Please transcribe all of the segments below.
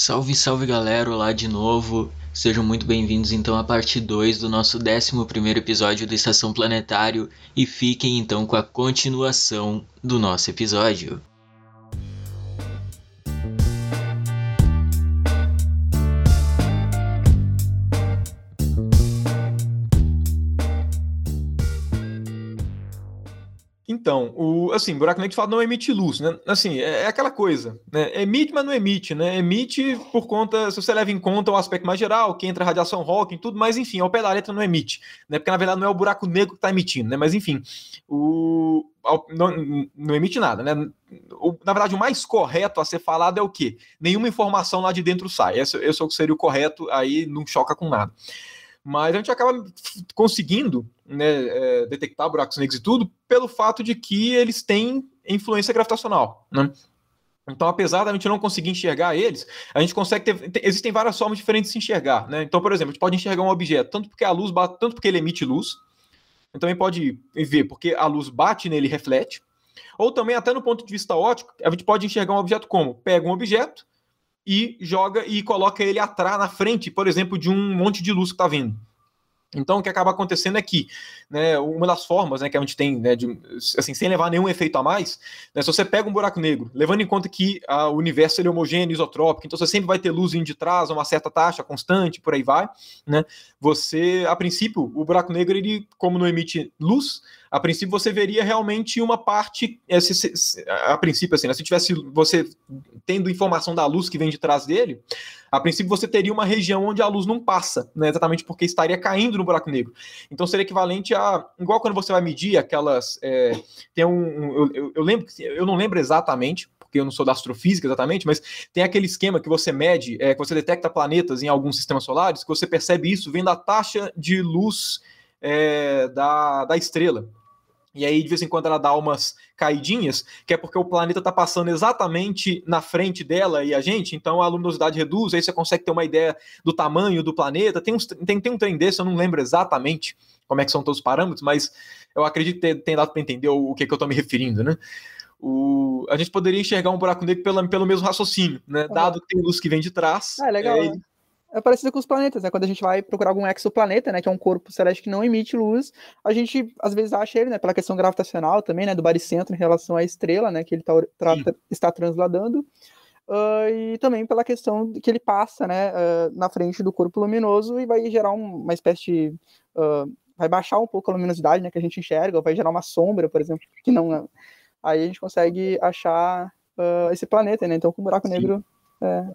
Salve, salve galera, olá de novo. Sejam muito bem-vindos então à parte 2 do nosso 11 episódio do Estação Planetário e fiquem então com a continuação do nosso episódio. Então, o, assim, buraco negro fato não emite luz, né? Assim, é, é, aquela coisa, né? Emite, mas não emite, né? Emite por conta, se você leva em conta o aspecto mais geral, que entra radiação Hawking, tudo, mas enfim, ao pé da letra não emite, né? Porque na verdade não é o buraco negro que está emitindo, né? Mas enfim, o, não, não emite nada, né? O, na verdade, o mais correto a ser falado é o quê? Nenhuma informação lá de dentro sai. Esse, esse é o que seria o correto, aí não choca com nada mas a gente acaba conseguindo né, é, detectar buracos negros e tudo pelo fato de que eles têm influência gravitacional. Né? Então, apesar da gente não conseguir enxergar eles, a gente consegue ter. Existem várias formas diferentes de se enxergar. Né? Então, por exemplo, a gente pode enxergar um objeto tanto porque a luz bate, tanto porque ele emite luz, também pode ver porque a luz bate nele e reflete. Ou também, até no ponto de vista óptico, a gente pode enxergar um objeto como? Pega um objeto, e joga e coloca ele atrás, na frente, por exemplo, de um monte de luz que está vindo. Então, o que acaba acontecendo é que, né, uma das formas né, que a gente tem, né, de, assim, sem levar nenhum efeito a mais, né, se você pega um buraco negro, levando em conta que a, o universo é homogêneo, isotrópico, então você sempre vai ter luz vindo de trás, uma certa taxa constante, por aí vai, né, você, a princípio, o buraco negro, ele, como não emite luz, a princípio você veria realmente uma parte, a princípio, assim, né, se tivesse você tendo informação da luz que vem de trás dele, a princípio você teria uma região onde a luz não passa, né, exatamente porque estaria caindo no buraco negro. Então seria equivalente a, igual quando você vai medir aquelas, é, tem um, um eu, eu, lembro, eu não lembro exatamente, porque eu não sou da astrofísica exatamente, mas tem aquele esquema que você mede, é, que você detecta planetas em alguns sistemas solares, que você percebe isso vendo a taxa de luz é, da, da estrela. E aí, de vez em quando, ela dá umas caidinhas, que é porque o planeta está passando exatamente na frente dela e a gente, então a luminosidade reduz, aí você consegue ter uma ideia do tamanho do planeta. Tem, uns, tem, tem um trem desse, eu não lembro exatamente como é que são todos os parâmetros, mas eu acredito que tem dado para entender o, o que, que eu estou me referindo, né? O, a gente poderia enxergar um buraco negro pelo, pelo mesmo raciocínio, né? Dado que tem luz que vem de trás. É legal. É, né? É parecido com os planetas, né? Quando a gente vai procurar algum exoplaneta, né, que é um corpo celeste que não emite luz, a gente às vezes acha ele, né, pela questão gravitacional também, né, do baricentro em relação à estrela, né, que ele tá, tra está transladando, uh, e também pela questão que ele passa, né, uh, na frente do corpo luminoso e vai gerar um, uma espécie de uh, vai baixar um pouco a luminosidade, né, que a gente enxerga, ou vai gerar uma sombra, por exemplo, que não, aí a gente consegue achar esse planeta, né? Então, com o buraco Sim. negro é,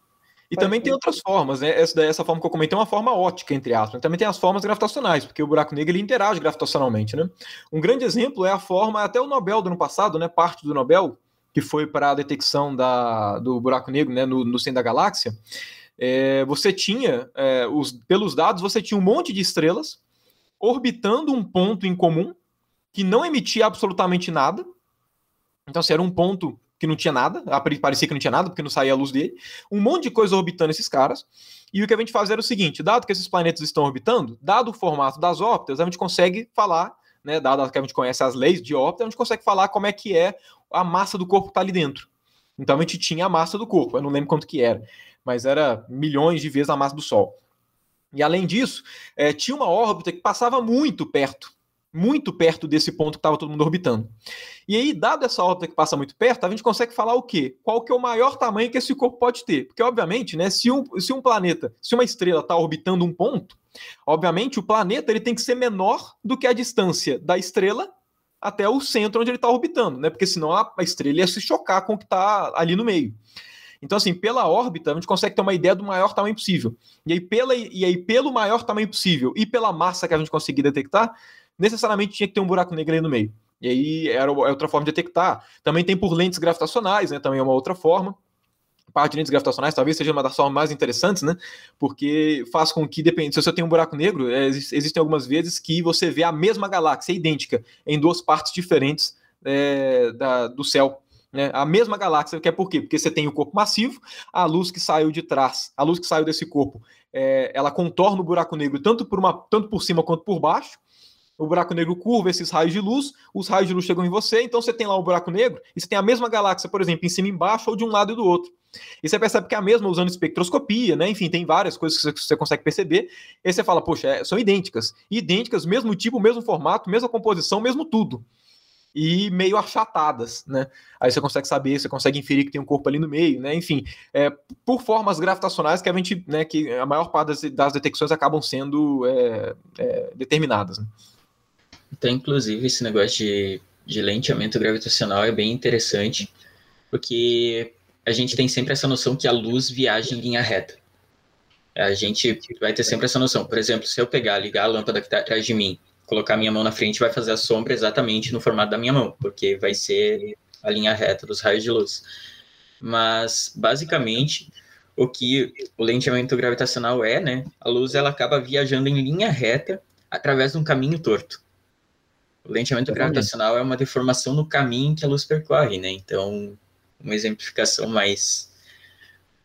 e também tem outras formas, né? Essa, essa forma que eu comentei é uma forma ótica, entre aspas. Também tem as formas gravitacionais, porque o buraco negro ele interage gravitacionalmente, né? Um grande exemplo é a forma, até o Nobel do ano passado, né? Parte do Nobel, que foi para a detecção da, do buraco negro né? no, no centro da galáxia. É, você tinha, é, os, pelos dados, você tinha um monte de estrelas orbitando um ponto em comum que não emitia absolutamente nada. Então, se era um ponto que não tinha nada, parecia que não tinha nada, porque não saía a luz dele, um monte de coisa orbitando esses caras, e o que a gente faz era o seguinte, dado que esses planetas estão orbitando, dado o formato das órbitas, a gente consegue falar, né, dado que a gente conhece as leis de órbita, a gente consegue falar como é que é a massa do corpo que está ali dentro. Então a gente tinha a massa do corpo, eu não lembro quanto que era, mas era milhões de vezes a massa do Sol. E além disso, é, tinha uma órbita que passava muito perto muito perto desse ponto que estava todo mundo orbitando. E aí, dado essa órbita que passa muito perto, a gente consegue falar o quê? Qual que é o maior tamanho que esse corpo pode ter? Porque, obviamente, né, se, um, se um planeta, se uma estrela está orbitando um ponto, obviamente o planeta ele tem que ser menor do que a distância da estrela até o centro onde ele está orbitando, né? Porque senão a, a estrela ia se chocar com o que está ali no meio. Então, assim, pela órbita, a gente consegue ter uma ideia do maior tamanho possível. E aí, pela, e aí, pelo maior tamanho possível e pela massa que a gente conseguir detectar, necessariamente tinha que ter um buraco negro ali no meio. E aí era é outra forma de detectar. Também tem por lentes gravitacionais, né? Também é uma outra forma. Parte de lentes gravitacionais talvez seja uma das formas mais interessantes, né? Porque faz com que, depende, se você tem um buraco negro, é, existem algumas vezes que você vê a mesma galáxia idêntica em duas partes diferentes é, da, do céu. Né? A mesma galáxia, que é por quê? Porque você tem o corpo massivo, a luz que saiu de trás, a luz que saiu desse corpo, é, ela contorna o buraco negro tanto por, uma, tanto por cima quanto por baixo, o buraco negro curva esses raios de luz, os raios de luz chegam em você, então você tem lá um buraco negro e você tem a mesma galáxia, por exemplo, em cima e embaixo ou de um lado e do outro. E você percebe que é a mesma usando espectroscopia, né? Enfim, tem várias coisas que você consegue perceber. E você fala, poxa, é, são idênticas. Idênticas, mesmo tipo, mesmo formato, mesma composição, mesmo tudo e meio achatadas, né? Aí você consegue saber, você consegue inferir que tem um corpo ali no meio, né? Enfim, é, por formas gravitacionais que a gente, né, que a maior parte das, das detecções acabam sendo é, é, determinadas. Né? Então, inclusive, esse negócio de, de lenteamento gravitacional é bem interessante, porque a gente tem sempre essa noção que a luz viaja em linha reta. A gente vai ter sempre essa noção. Por exemplo, se eu pegar, ligar a lâmpada que está atrás de mim colocar minha mão na frente vai fazer a sombra exatamente no formato da minha mão, porque vai ser a linha reta dos raios de luz. Mas, basicamente, o que o lenteamento gravitacional é, né? A luz ela acaba viajando em linha reta através de um caminho torto. O lenteamento é gravitacional é uma deformação no caminho que a luz percorre, né? Então, uma exemplificação mais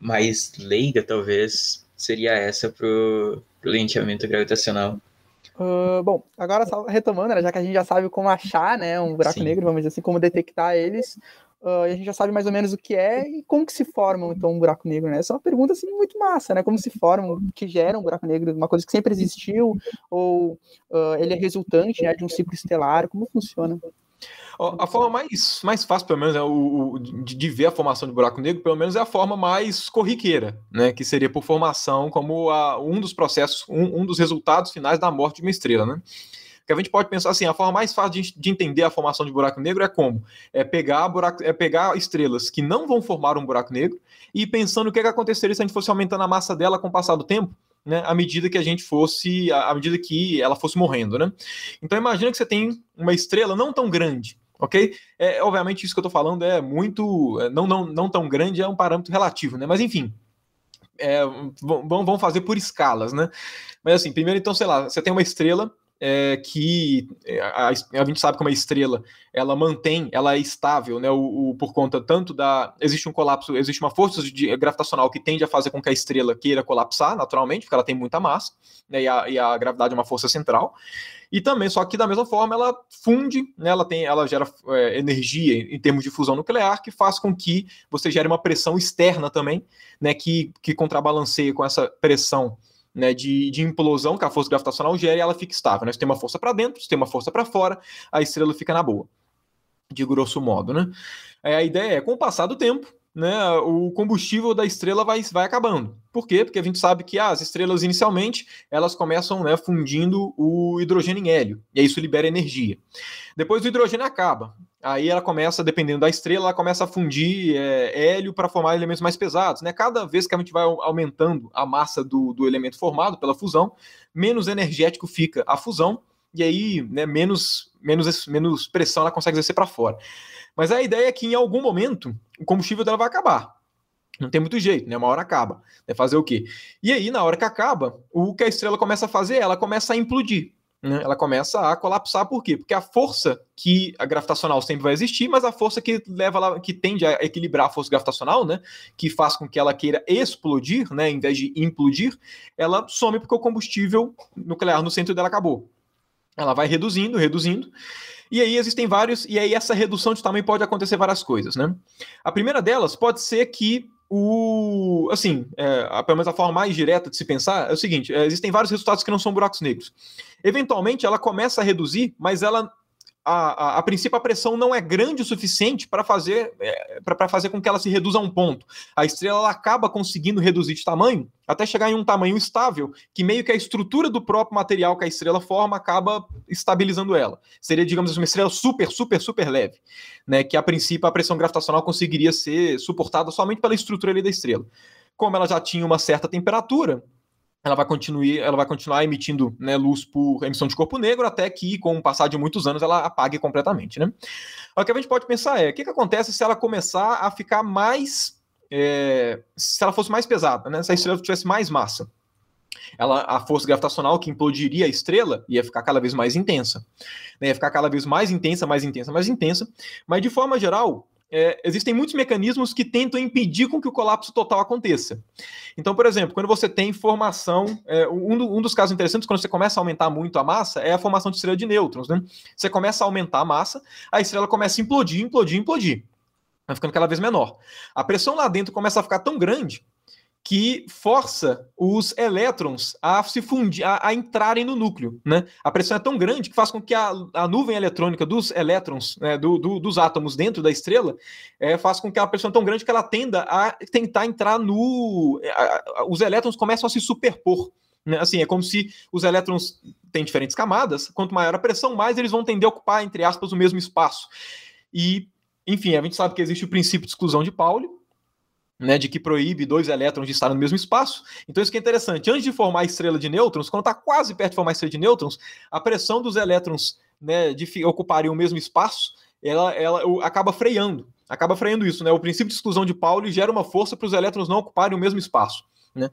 mais leiga, talvez, seria essa para o lenteamento gravitacional. Uh, bom, agora só retomando, né, já que a gente já sabe como achar né, um buraco Sim. negro, vamos dizer assim, como detectar eles, uh, a gente já sabe mais ou menos o que é e como que se forma então um buraco negro, né? Essa é uma pergunta assim muito massa, né? Como se forma, o que gera um buraco negro, uma coisa que sempre existiu ou uh, ele é resultante né, de um ciclo estelar, como funciona? A forma mais, mais fácil, pelo menos, é o, o de, de, ver a formação de buraco negro, pelo menos é a forma mais corriqueira, né? Que seria por formação como a, um dos processos, um, um dos resultados finais da morte de uma estrela, né? Que a gente pode pensar assim, a forma mais fácil de, de, entender a formação de buraco negro é como? É pegar, buraco, é pegar estrelas que não vão formar um buraco negro e pensando o que, é que aconteceria se a gente fosse aumentando a massa dela com o passar do tempo, né? À medida que a gente fosse, à medida que ela fosse morrendo, né? Então imagina que você tem uma estrela não tão grande, ok? É, obviamente, isso que eu estou falando é muito. É, não, não, não tão grande, é um parâmetro relativo, né? Mas enfim. É, vamos fazer por escalas, né? Mas assim, primeiro, então, sei lá, você tem uma estrela é, que é, a, a, gente sabe que uma estrela ela mantém, ela é estável, né? O, o, por conta tanto da. Existe um colapso, existe uma força de, gravitacional que tende a fazer com que a estrela queira colapsar naturalmente, porque ela tem muita massa, né? E a, e a gravidade é uma força central. E também, só que da mesma forma, ela funde, né? ela, tem, ela gera é, energia em termos de fusão nuclear, que faz com que você gere uma pressão externa também, né? Que, que contrabalanceia com essa pressão né, de, de, implosão que a força gravitacional gera e ela fica estável. Né? Tem uma força para dentro, você tem uma força para fora, a estrela fica na boa, de grosso modo. Né? É, a ideia é, com o passar do tempo, né, o combustível da estrela vai, vai acabando. Por quê? Porque a gente sabe que ah, as estrelas inicialmente elas começam né, fundindo o hidrogênio em hélio, e aí isso libera energia. Depois o hidrogênio acaba. Aí ela começa, dependendo da estrela, ela começa a fundir é, hélio para formar elementos mais pesados. Né? Cada vez que a gente vai aumentando a massa do, do elemento formado pela fusão, menos energético fica a fusão, e aí né, menos, menos, menos pressão ela consegue exercer para fora. Mas a ideia é que em algum momento o combustível dela vai acabar. Não tem muito jeito, né? Uma hora acaba. É fazer o quê? E aí, na hora que acaba, o que a estrela começa a fazer? Ela começa a implodir. Né? Ela começa a colapsar, por quê? Porque a força que a gravitacional sempre vai existir, mas a força que leva lá, que tende a equilibrar a força gravitacional, né? Que faz com que ela queira explodir, né? Em vez de implodir, ela some porque o combustível nuclear no centro dela acabou. Ela vai reduzindo, reduzindo. E aí existem vários, e aí essa redução de tamanho pode acontecer várias coisas, né? A primeira delas pode ser que o assim, é, pelo menos a forma mais direta de se pensar é o seguinte: é, existem vários resultados que não são buracos negros. Eventualmente ela começa a reduzir, mas ela a, a, a, princípio a pressão não é grande o suficiente para fazer é, para fazer com que ela se reduza a um ponto. A estrela ela acaba conseguindo reduzir de tamanho até chegar em um tamanho estável, que meio que a estrutura do próprio material que a estrela forma acaba estabilizando ela. Seria, digamos assim, uma estrela super, super, super leve, né? Que a princípio a pressão gravitacional conseguiria ser suportada somente pela estrutura ali da estrela. Como ela já tinha uma certa temperatura, ela vai continuar, ela vai continuar emitindo né, luz por emissão de corpo negro até que, com o passar de muitos anos, ela apague completamente. Né? O que a gente pode pensar é o que, que acontece se ela começar a ficar mais. É, se ela fosse mais pesada, né? se a estrela tivesse mais massa. Ela, a força gravitacional que implodiria a estrela ia ficar cada vez mais intensa. Né? Ia ficar cada vez mais intensa, mais intensa, mais intensa. Mas, de forma geral, é, existem muitos mecanismos que tentam impedir com que o colapso total aconteça. Então, por exemplo, quando você tem formação, é, um, um, dos casos interessantes, quando você começa a aumentar muito a massa, é a formação de estrela de nêutrons. Né? Você começa a aumentar a massa, a estrela começa a implodir, implodir, implodir. Vai ficando cada vez menor. A pressão lá dentro começa a ficar tão grande que força os elétrons a se fundir, a, a, entrarem no núcleo. Né? A pressão é tão grande que faz com que a, a nuvem eletrônica dos elétrons, né, do, do, dos átomos dentro da estrela, é, faz com que a pressão é tão grande que ela tenda a tentar entrar no. A, os elétrons começam a se superpor. Né? Assim, é como se os elétrons têm diferentes camadas, quanto maior a pressão, mais eles vão tender a ocupar, entre aspas, o mesmo espaço. E, enfim, a gente sabe que existe o princípio de exclusão de Pauli, né, de que proíbe dois elétrons de estar no mesmo espaço. Então isso que é interessante. Antes de formar a estrela de nêutrons, quando está quase perto de formar a estrela de nêutrons, a pressão dos elétrons né, de ocuparem o mesmo espaço, ela, ela acaba freando. Acaba freando isso, né? O princípio de exclusão de Pauli gera uma força para os elétrons não ocuparem o mesmo espaço, né?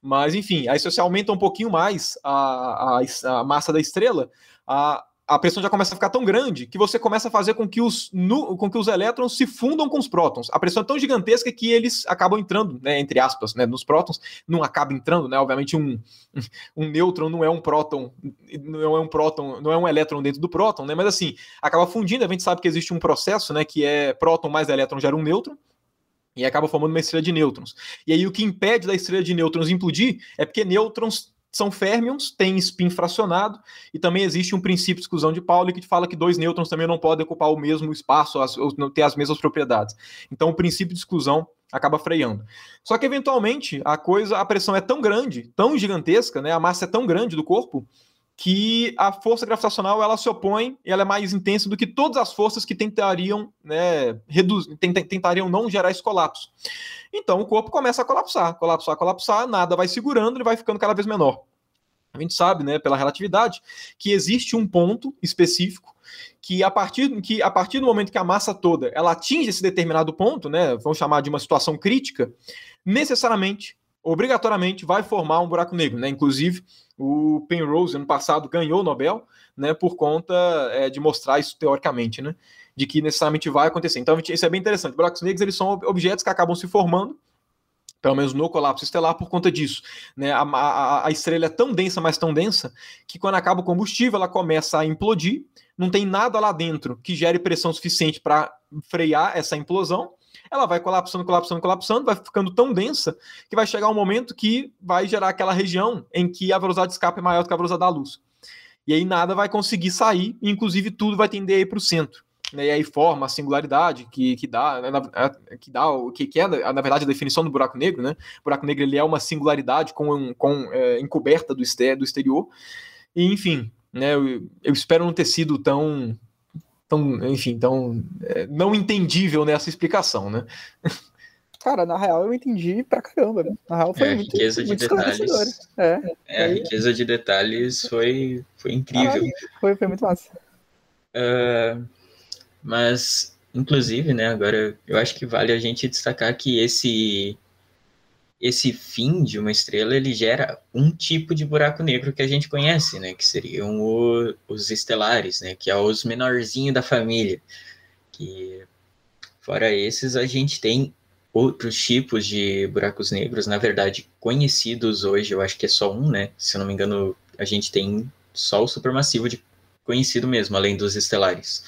Mas, enfim, aí se você aumenta um pouquinho mais a, a, a massa da estrela, a, a pressão já começa a ficar tão grande que você começa a fazer com que os, nu, com que os elétrons se fundam com os prótons. A pressão é tão gigantesca que eles acabam entrando, né, entre aspas, né, nos prótons. Não acaba entrando, né? Obviamente um, um nêutron não é um próton, não é um próton, não é um elétron dentro do próton, né? Mas assim, acaba fundindo. A gente sabe que existe um processo, né, que é próton mais elétron gera um nêutron e acaba formando uma estrela de nêutrons. E aí o que impede da estrela de nêutrons implodir é porque nêutrons são férmions, têm spin fracionado, e também existe um princípio de exclusão de Pauli que fala que dois nêutrons também não podem ocupar o mesmo espaço, as, ou ter as mesmas propriedades. Então o princípio de exclusão acaba freando. Só que eventualmente a coisa, a pressão é tão grande, tão gigantesca, né, a massa é tão grande do corpo, que a força gravitacional ela se opõe e ela é mais intensa do que todas as forças que tentariam, né, reduzir, tentariam não gerar esse colapso. Então o corpo começa a colapsar, colapsar, colapsar, nada vai segurando, ele vai ficando cada vez menor. A gente sabe, né, pela relatividade, que existe um ponto específico que a partir que a partir do momento que a massa toda ela atinge esse determinado ponto, né, vamos chamar de uma situação crítica, necessariamente, obrigatoriamente vai formar um buraco negro, né? Inclusive o Penrose ano passado ganhou o Nobel, né, por conta é, de mostrar isso teoricamente, né? de que necessariamente vai acontecer. Então, isso é bem interessante. Buracos negros eles são objetos que acabam se formando, pelo menos no colapso estelar, por conta disso. Né? A, a, a estrela é tão densa, mas tão densa, que quando acaba o combustível, ela começa a implodir, não tem nada lá dentro que gere pressão suficiente para frear essa implosão, ela vai colapsando, colapsando, colapsando, vai ficando tão densa que vai chegar um momento que vai gerar aquela região em que a velocidade de escape é maior do que a velocidade da luz. E aí nada vai conseguir sair, inclusive tudo vai tender a ir para o centro né, e aí forma a singularidade que, que dá, né, que dá o que, que é, na verdade, a definição do buraco negro, né? O buraco negro ele é uma singularidade com, com é, encoberta do, exter, do exterior. E, enfim, né, eu, eu, espero não ter sido tão, tão enfim, tão é, não entendível nessa explicação, né? Cara, na real eu entendi pra caramba. Né? Na real foi é, muito, riqueza muito de detalhes. É, é, a riqueza de detalhes foi, foi incrível. foi, foi muito massa. Uh, mas, inclusive, né, agora eu acho que vale a gente destacar que esse esse fim de uma estrela ele gera um tipo de buraco negro que a gente conhece, né, que seriam o, os estelares, né, que é os menorzinhos da família. Que fora esses a gente tem outros tipos de buracos negros, na verdade conhecidos hoje, eu acho que é só um, né? Se eu não me engano, a gente tem só o supermassivo de conhecido mesmo, além dos estelares.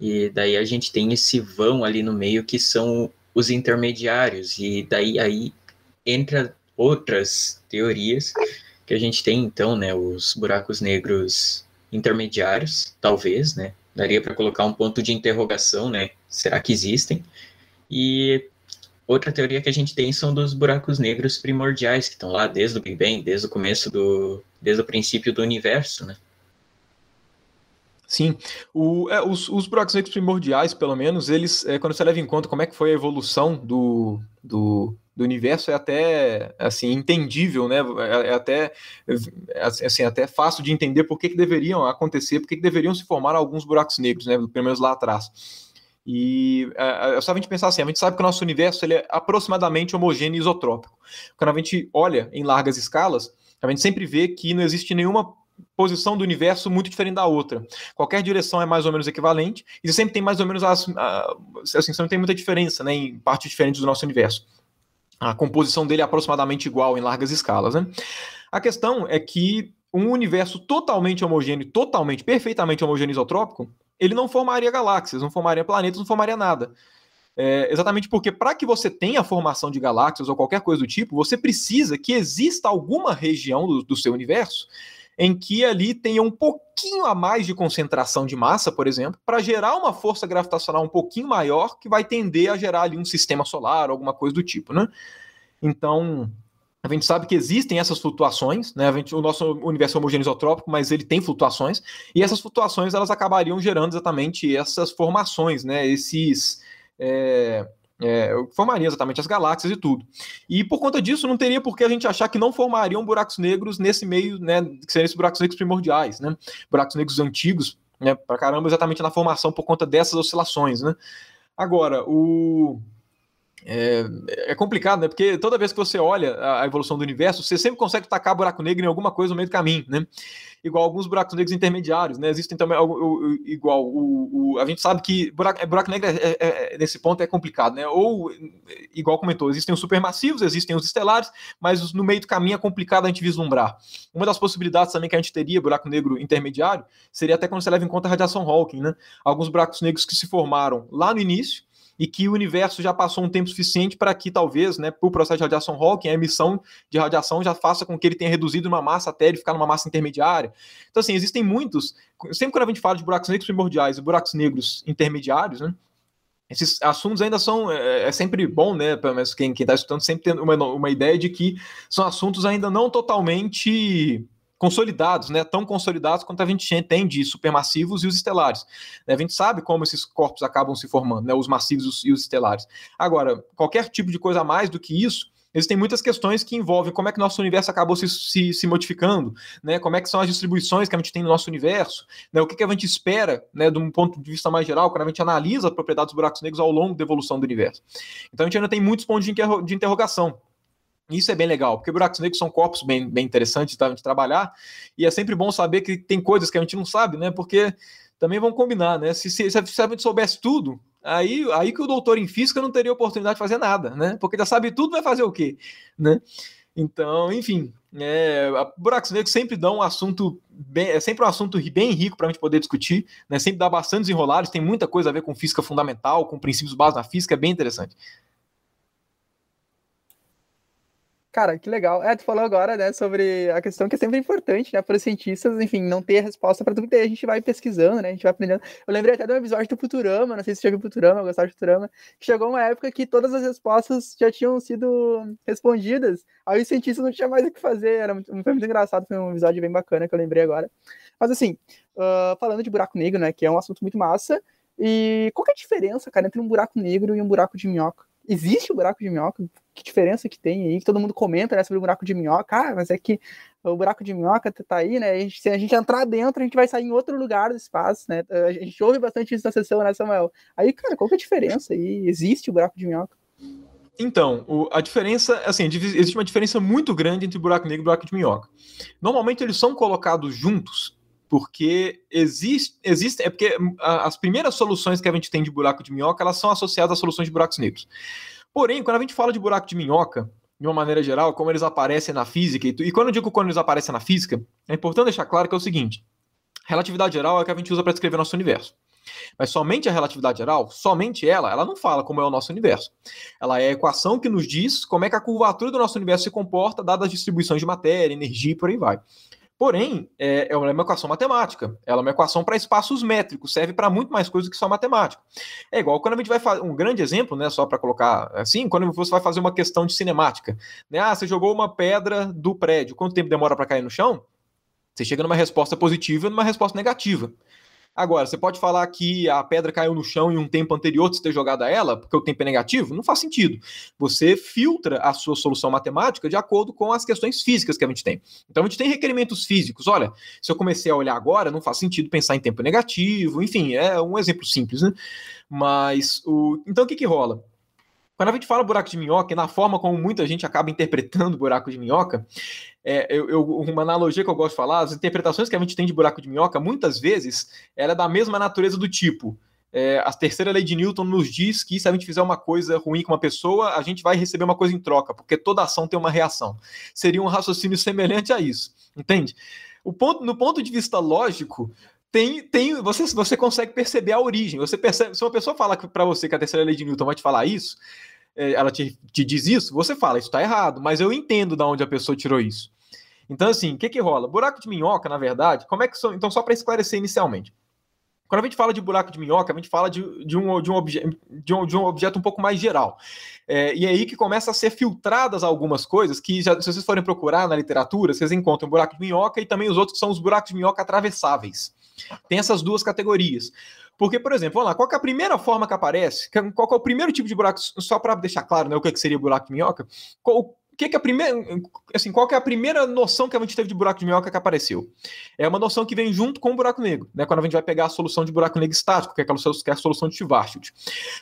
E daí a gente tem esse vão ali no meio que são os intermediários. E daí aí entra outras teorias que a gente tem então, né, os buracos negros intermediários, talvez, né? Daria para colocar um ponto de interrogação, né? Será que existem? E outra teoria que a gente tem são dos buracos negros primordiais, que estão lá desde o Big Bang, desde o começo do desde o princípio do universo, né? Sim, o, é, os, os buracos negros primordiais, pelo menos, eles, é, quando você leva em conta como é que foi a evolução do, do, do universo, é até assim entendível, né? É, é até é, assim até fácil de entender por que, que deveriam acontecer, por que, que deveriam se formar alguns buracos negros, né? Pelo menos lá atrás. E é, é só a gente pensar assim, a gente sabe que o nosso universo ele é aproximadamente homogêneo e isotrópico. Quando a gente olha em largas escalas, a gente sempre vê que não existe nenhuma posição do universo muito diferente da outra. Qualquer direção é mais ou menos equivalente, e você sempre tem mais ou menos as. Assim, você não tem muita diferença né, em partes diferentes do nosso universo. A composição dele é aproximadamente igual em largas escalas. Né? A questão é que um universo totalmente homogêneo, totalmente, perfeitamente homogêneo isotrópico, ele não formaria galáxias, não formaria planetas, não formaria nada. É, exatamente porque para que você tenha a formação de galáxias ou qualquer coisa do tipo, você precisa que exista alguma região do, do seu universo em que ali tenha um pouquinho a mais de concentração de massa, por exemplo, para gerar uma força gravitacional um pouquinho maior que vai tender a gerar ali um sistema solar, alguma coisa do tipo, né? Então, a gente sabe que existem essas flutuações, né? Gente, o nosso universo é homogêneo isotrópico, mas ele tem flutuações, e essas flutuações elas acabariam gerando exatamente essas formações, né? Esses é, é, formaria exatamente as galáxias e tudo. E por conta disso, não teria por que a gente achar que não formariam buracos negros nesse meio, né, que seriam esses buracos negros primordiais, né, buracos negros antigos, né, para caramba, exatamente na formação por conta dessas oscilações, né. Agora, o é, é, complicado, né? Porque toda vez que você olha a, evolução do universo, você sempre consegue tacar buraco negro em alguma coisa no meio do caminho, né? Igual alguns buracos negros intermediários, né? Existem também igual o, o a gente sabe que buraco, é, buraco negro é, é, é, nesse ponto é complicado, né? Ou igual comentou, existem os supermassivos, existem os estelares, mas no meio do caminho é complicado a gente vislumbrar. Uma das possibilidades também que a gente teria buraco negro intermediário seria até quando você leva em conta a radiação Hawking, né? Alguns buracos negros que se formaram lá no início e que o universo já passou um tempo suficiente para que talvez, né, por processo de radiação Hawking, a emissão de radiação já faça com que ele tenha reduzido uma massa até ele ficar numa massa intermediária. Então, assim, existem muitos. Sempre quando a gente fala de buracos negros primordiais e buracos negros intermediários, né, esses assuntos ainda são. É, é sempre bom, né? Pelo menos quem está escutando sempre tem uma, uma ideia de que são assuntos ainda não totalmente consolidados, né, tão consolidados quanto a gente tem de supermassivos e os estelares. A gente sabe como esses corpos acabam se formando, né, os massivos e os estelares. Agora, qualquer tipo de coisa a mais do que isso, existem muitas questões que envolvem como é que nosso universo acabou se, se, se, modificando, né? Como é que são as distribuições que a gente tem no nosso universo, né? O que, que a gente espera, né? De um ponto de vista mais geral, quando a gente analisa a propriedade dos buracos negros ao longo da evolução do universo. Então a gente ainda tem muitos pontos de, de interrogação. Isso é bem legal, porque buracos negros são corpos bem, bem interessantes de, de trabalhar, e é sempre bom saber que tem coisas que a gente não sabe, né? Porque também vão combinar, né? Se, se, se a gente soubesse tudo, aí, aí que o doutor em física não teria oportunidade de fazer nada, né? Porque já sabe tudo, vai fazer o quê? Né? Então, enfim, é, buracos negros sempre dão um assunto bem, é sempre um assunto bem rico para a gente poder discutir, né? Sempre dá bastante enrolados, tem muita coisa a ver com física fundamental, com princípios básicos da física, é bem interessante. Cara, que legal. É, tu falou agora, né, sobre a questão que é sempre importante, né, para os cientistas, enfim, não ter resposta para tudo que a gente vai pesquisando, né, a gente vai aprendendo. Eu lembrei até um episódio do Futurama, não sei se você já viu Futurama, eu gostava de Futurama, que chegou uma época que todas as respostas já tinham sido respondidas, aí os cientistas não tinham mais o que fazer, era muito, foi muito engraçado, foi um episódio bem bacana que eu lembrei agora. Mas assim, uh, falando de buraco negro, né, que é um assunto muito massa, e qual é a diferença, cara, entre um buraco negro e um buraco de minhoca? Existe o buraco de minhoca? Que diferença que tem aí? Que todo mundo comenta né, sobre o buraco de minhoca. Ah, mas é que o buraco de minhoca tá aí, né? A gente, se a gente entrar dentro, a gente vai sair em outro lugar do espaço, né? A gente ouve bastante isso na sessão, né, Samuel? Aí, cara, qual que é a diferença aí? Existe o buraco de minhoca? Então, o, a diferença, assim, existe uma diferença muito grande entre buraco negro e buraco de minhoca. Normalmente eles são colocados juntos porque existe, existe é porque as primeiras soluções que a gente tem de buraco de minhoca, elas são associadas a soluções de buracos negros. Porém, quando a gente fala de buraco de minhoca, de uma maneira geral, como eles aparecem na física, e, e quando eu digo quando eles aparecem na física, é importante deixar claro que é o seguinte, relatividade geral é o que a gente usa para descrever nosso universo. Mas somente a relatividade geral, somente ela, ela não fala como é o nosso universo. Ela é a equação que nos diz como é que a curvatura do nosso universo se comporta, dadas as distribuições de matéria, energia e por aí vai. Porém, é, é uma equação matemática. Ela é uma equação para espaços métricos, serve para muito mais coisas que só matemática. É igual quando a gente vai fazer um grande exemplo, né? Só para colocar assim, quando você vai fazer uma questão de cinemática. Né? Ah, você jogou uma pedra do prédio. Quanto tempo demora para cair no chão? Você chega numa resposta positiva e numa resposta negativa. Agora, você pode falar que a pedra caiu no chão em um tempo anterior de você ter jogado ela, porque o tempo é negativo? Não faz sentido. Você filtra a sua solução matemática de acordo com as questões físicas que a gente tem. Então, a gente tem requerimentos físicos. Olha, se eu comecei a olhar agora, não faz sentido pensar em tempo negativo, enfim, é um exemplo simples, né? Mas, o... então o que que rola? Quando a gente fala buraco de minhoca, e na forma como muita gente acaba interpretando buraco de minhoca, é, eu, eu, uma analogia que eu gosto de falar, as interpretações que a gente tem de buraco de minhoca, muitas vezes, ela é da mesma natureza do tipo. É, a terceira lei de Newton nos diz que se a gente fizer uma coisa ruim com uma pessoa, a gente vai receber uma coisa em troca, porque toda ação tem uma reação. Seria um raciocínio semelhante a isso, entende? O ponto, no ponto de vista lógico, tem, tem você, você consegue perceber a origem. Você percebe, se uma pessoa fala para você que a terceira lei de Newton vai te falar isso, ela te, te diz isso, você fala, isso está errado, mas eu entendo de onde a pessoa tirou isso. Então, assim, o que, que rola? Buraco de minhoca, na verdade, como é que são. Então, só para esclarecer inicialmente. Quando a gente fala de buraco de minhoca, a gente fala de, de, um, de, um, obje, de, um, de um objeto um pouco mais geral. É, e é aí que começa a ser filtradas algumas coisas que, já, se vocês forem procurar na literatura, vocês encontram buraco de minhoca e também os outros que são os buracos de minhoca atravessáveis. Tem essas duas categorias. Porque, por exemplo, vamos lá, qual é a primeira forma que aparece? Qual é o primeiro tipo de buraco? Só para deixar claro né, o que seria buraco de minhoca. Qual, que, que a primeira, assim, qual é a primeira noção que a gente teve de buraco de minhoca que apareceu? É uma noção que vem junto com o buraco negro, né? Quando a gente vai pegar a solução de buraco negro estático, que é, aquela, que é a solução de Schwarzschild.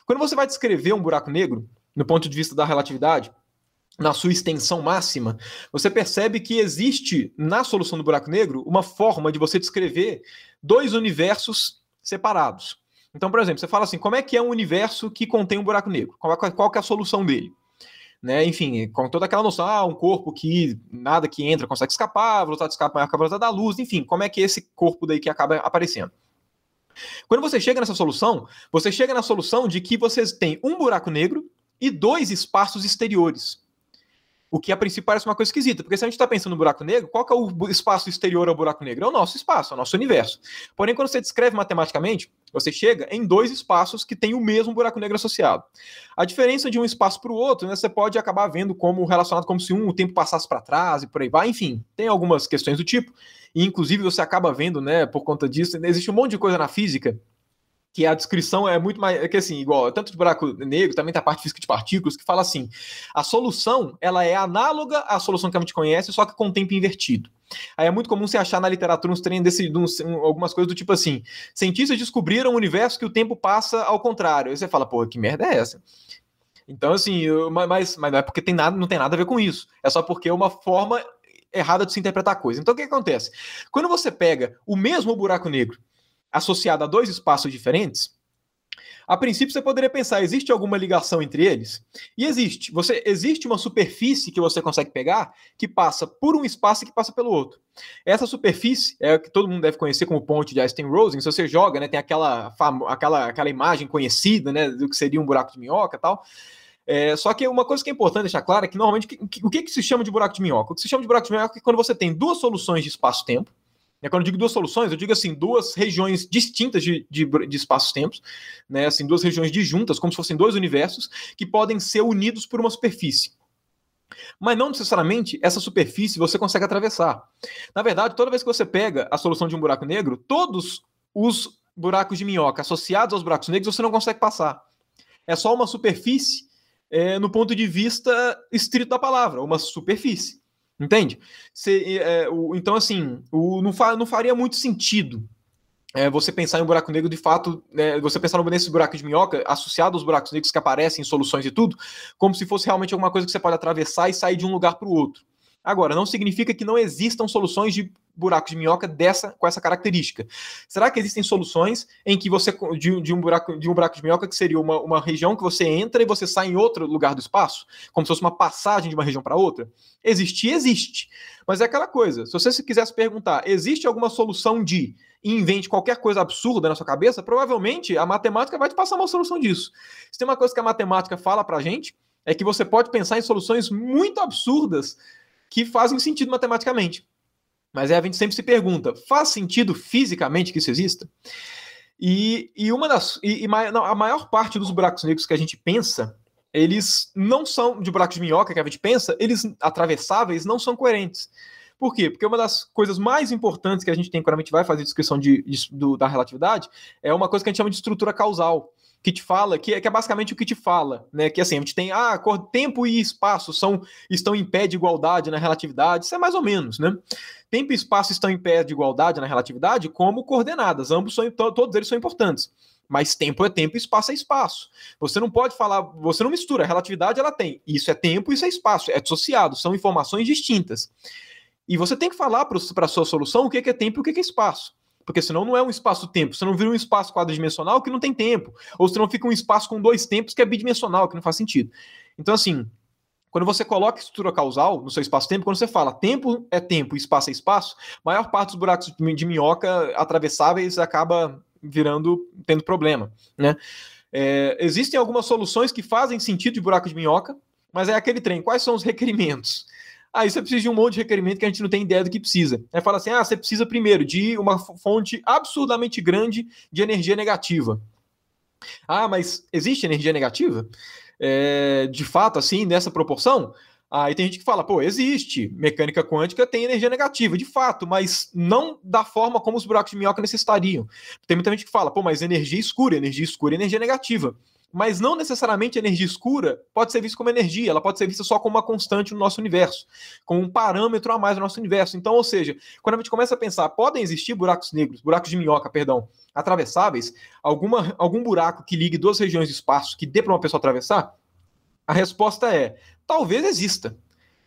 Quando você vai descrever um buraco negro, no ponto de vista da relatividade, na sua extensão máxima, você percebe que existe na solução do buraco negro uma forma de você descrever dois universos separados. Então, por exemplo, você fala assim: como é que é um universo que contém um buraco negro? Qual, qual é a solução dele? né? Enfim, com toda aquela noção, ah, um corpo que nada que entra consegue escapar, a velocidade de escape maior que a velocidade da luz, enfim, como é que é esse corpo daí que acaba aparecendo? Quando você chega nessa solução, você chega na solução de que vocês têm um buraco negro e dois espaços exteriores. O que a princípio parece uma coisa esquisita, porque se a gente está pensando no buraco negro, qual é o espaço exterior ao buraco negro? É o nosso espaço, é o nosso universo. Porém, quando você descreve matematicamente, você chega em dois espaços que têm o mesmo buraco negro associado. A diferença de um espaço para o outro, né, você pode acabar vendo como relacionado como se um o tempo passasse para trás e por aí vai. Enfim, tem algumas questões do tipo. E, inclusive, você acaba vendo, né, por conta disso, existe um monte de coisa na física que a descrição é muito mais. É que assim, igual, tanto de buraco negro, também tem a parte física de partículas, que fala assim: a solução ela é análoga à solução que a gente conhece, só que com tempo invertido. Aí é muito comum você achar na literatura uns treinos desse, uns, algumas coisas do tipo assim: cientistas descobriram um universo que o tempo passa ao contrário. Aí você fala, pô, que merda é essa? Então, assim, eu, mas, mas não é porque tem nada, não tem nada a ver com isso. É só porque é uma forma errada de se interpretar a coisa. Então, o que acontece? Quando você pega o mesmo buraco negro associado a dois espaços diferentes, a princípio você poderia pensar, existe alguma ligação entre eles? E existe. Você existe uma superfície que você consegue pegar que passa por um espaço e que passa pelo outro. Essa superfície é o que todo mundo deve conhecer como ponte de Einstein-Rosen. Se você joga, né, tem aquela, aquela, aquela imagem conhecida, né, do que seria um buraco de minhoca tal. É, só que uma coisa que é importante deixar clara é que normalmente o que, que se chama de buraco de minhoca? O que se chama de buraco de minhoca é quando você tem duas soluções de espaço-tempo quando eu digo duas soluções, eu digo assim, duas regiões distintas de, de, de espaços-tempos, né, assim, duas regiões disjuntas, como se fossem dois universos, que podem ser unidos por uma superfície. Mas não necessariamente essa superfície você consegue atravessar. Na verdade, toda vez que você pega a solução de um buraco negro, todos os buracos de minhoca associados aos buracos negros você não consegue passar. É só uma superfície é, no ponto de vista estrito da palavra, uma superfície. Entende? É, o, então, assim, o, não, fa, não faria muito sentido é, você pensar em um buraco negro de fato, é, você pensar nesse buraco de minhoca associado aos buracos negros que aparecem em soluções e tudo, como se fosse realmente alguma coisa que você pode atravessar e sair de um lugar para o outro. Agora, não significa que não existam soluções de buracos de minhoca dessa com essa característica. Será que existem soluções em que você de, de um buraco de um buraco de minhoca que seria uma, uma região que você entra e você sai em outro lugar do espaço, como se fosse uma passagem de uma região para outra? Existir existe, mas é aquela coisa. Se você se quisesse perguntar, existe alguma solução de invente qualquer coisa absurda na sua cabeça, provavelmente a matemática vai te passar uma solução disso. Se tem uma coisa que a matemática fala para gente é que você pode pensar em soluções muito absurdas que fazem sentido matematicamente. Mas aí a gente sempre se pergunta: faz sentido fisicamente que isso exista? E, e uma das. E, e não, a maior parte dos buracos negros que a gente pensa, eles não são de buracos de minhoca que a gente pensa, eles atravessáveis não são coerentes. Por quê? Porque uma das coisas mais importantes que a gente tem quando a gente vai fazer descrição de, de, do, da relatividade é uma coisa que a gente chama de estrutura causal que te fala, que é, que é basicamente o que te fala, né? Que assim, a gente tem, ah, tempo e espaço são, estão em pé de igualdade na relatividade, isso é mais ou menos, né? Tempo e espaço estão em pé de igualdade na relatividade como coordenadas, ambos são, todos eles são importantes. mas tempo é tempo e espaço é espaço. Você não pode falar, você não mistura, a relatividade ela tem, isso é tempo, isso é espaço, é dissociado, são informações distintas. E você tem que falar para a sua solução o que é tempo e o que é espaço. Porque senão não é um espaço-tempo, você não vira um espaço quadridimensional que não tem tempo, ou senão fica um espaço com dois tempos que é bidimensional, que não faz sentido. Então, assim, quando você coloca estrutura causal no seu espaço-tempo, quando você fala tempo é tempo, espaço é espaço, maior parte dos buracos de minhoca atravessáveis acaba virando, tendo problema, né? É, existem algumas soluções que fazem sentido de buraco de minhoca, mas é aquele trem. Quais são os requerimentos? Aí você precisa de um monte de requerimento que a gente não tem ideia do que precisa. Aí fala assim: ah, você precisa primeiro de uma fonte absurdamente grande de energia negativa. Ah, mas existe energia negativa? É, de fato, assim, nessa proporção? Aí tem gente que fala, pô, existe. Mecânica quântica tem energia negativa, de fato, mas não da forma como os buracos de minhoca necessitariam. Tem muita gente que fala, pô, mas energia escura, energia escura é energia negativa. Mas não necessariamente energia escura pode ser vista como energia, ela pode ser vista só como uma constante no nosso universo, como um parâmetro a mais no nosso universo. Então, ou seja, quando a gente começa a pensar, podem existir buracos negros, buracos de minhoca, perdão, atravessáveis, alguma, algum buraco que ligue duas regiões de espaço que dê para uma pessoa atravessar? A resposta é: talvez exista.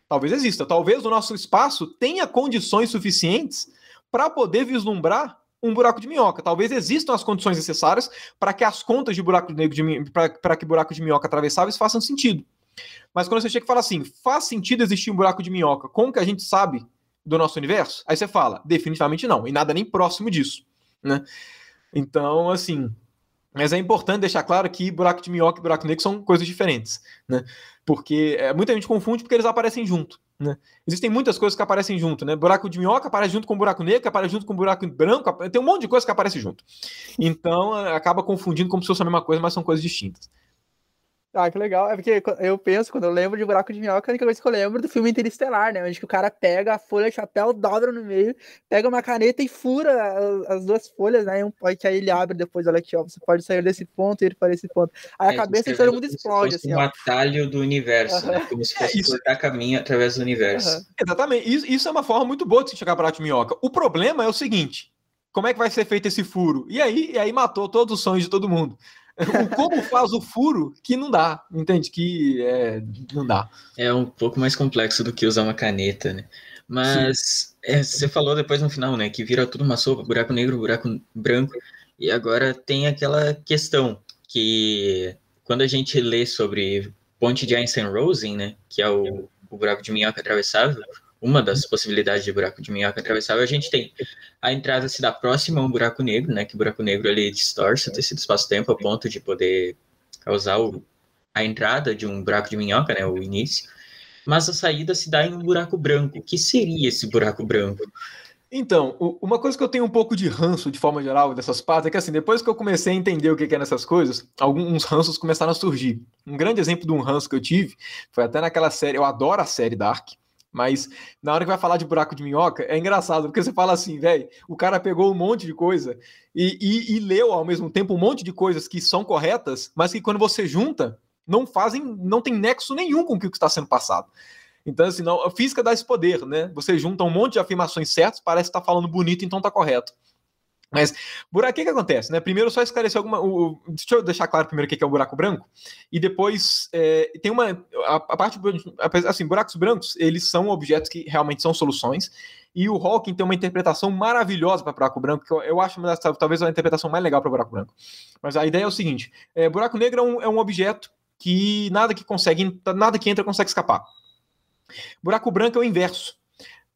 Talvez exista. Talvez o nosso espaço tenha condições suficientes para poder vislumbrar um buraco de minhoca. Talvez existam as condições necessárias para que as contas de buraco negro de para que buraco de minhoca atravessáveis façam sentido. Mas quando você chega e fala assim, faz sentido existir um buraco de minhoca com o que a gente sabe do nosso universo? Aí você fala, definitivamente não, e nada nem próximo disso, né? Então, assim, mas é importante deixar claro que buraco de minhoca e buraco negro são coisas diferentes, né? Porque é, muita gente confunde porque eles aparecem junto, né? Existem muitas coisas que aparecem junto, né? Buraco de minhoca aparece junto com buraco negro, aparece junto com buraco branco, tem um monte de coisa que aparece junto. Então, acaba confundindo como se fosse a mesma coisa, mas são coisas distintas. Ah, que legal. É porque eu penso, quando eu lembro de buraco de minhoca, a única coisa que eu lembro do filme Interestelar, né? Onde que o cara pega a folha de chapéu, dobra no meio, pega uma caneta e fura as duas folhas, né? E um, que aí ele abre depois, olha aqui, ó. Você pode sair desse ponto e ele para esse ponto. Aí a é, cabeça de todo mundo explode, assim, um ó. atalho do universo, né? Como se fosse é cortar caminho através do universo. Exatamente. Isso, isso, é uma forma muito boa de se chegar para buraco de minhoca. O problema é o seguinte: como é que vai ser feito esse furo? E aí, e aí matou todos os sonhos de todo mundo o como faz o furo que não dá, entende? Que é, não dá. É um pouco mais complexo do que usar uma caneta, né? Mas é, você falou depois no final, né? Que vira tudo uma sopa, buraco negro, buraco branco. E agora tem aquela questão que quando a gente lê sobre ponte de Einstein-Rosen, né? Que é o, o buraco de minhoca atravessável, uma das possibilidades de buraco de minhoca atravessável, a gente tem a entrada se dá próxima a um buraco negro, né? Que o buraco negro ele distorce o tecido espaço-tempo a ponto de poder causar o, a entrada de um buraco de minhoca, né? O início. Mas a saída se dá em um buraco branco. O que seria esse buraco branco? Então, uma coisa que eu tenho um pouco de ranço, de forma geral, dessas partes, é que assim, depois que eu comecei a entender o que é nessas coisas, alguns ranços começaram a surgir. Um grande exemplo de um ranço que eu tive foi até naquela série, eu adoro a série Dark, mas na hora que vai falar de buraco de minhoca, é engraçado, porque você fala assim, velho, o cara pegou um monte de coisa e, e, e, leu ao mesmo tempo um monte de coisas que são corretas, mas que quando você junta, não fazem, não tem nexo nenhum com o que está sendo passado. Então, assim, não, a física dá esse poder, né? Você junta um monte de afirmações certas, parece estar tá falando bonito, então tá correto. Mas, buraco, o que, que acontece? Né? Primeiro, só esclarecer alguma. O, deixa eu deixar claro primeiro o que é o buraco branco. E depois, é, tem uma. A, a, parte. Assim, buracos brancos, eles são objetos que realmente são soluções. E o Hawking tem uma interpretação maravilhosa para buraco branco, que eu, eu acho uma talvez a interpretação mais legal para buraco branco. Mas a ideia é o seguinte: é, buraco negro é um, é um objeto que nada que consegue, nada que entra consegue escapar. Buraco branco é o inverso.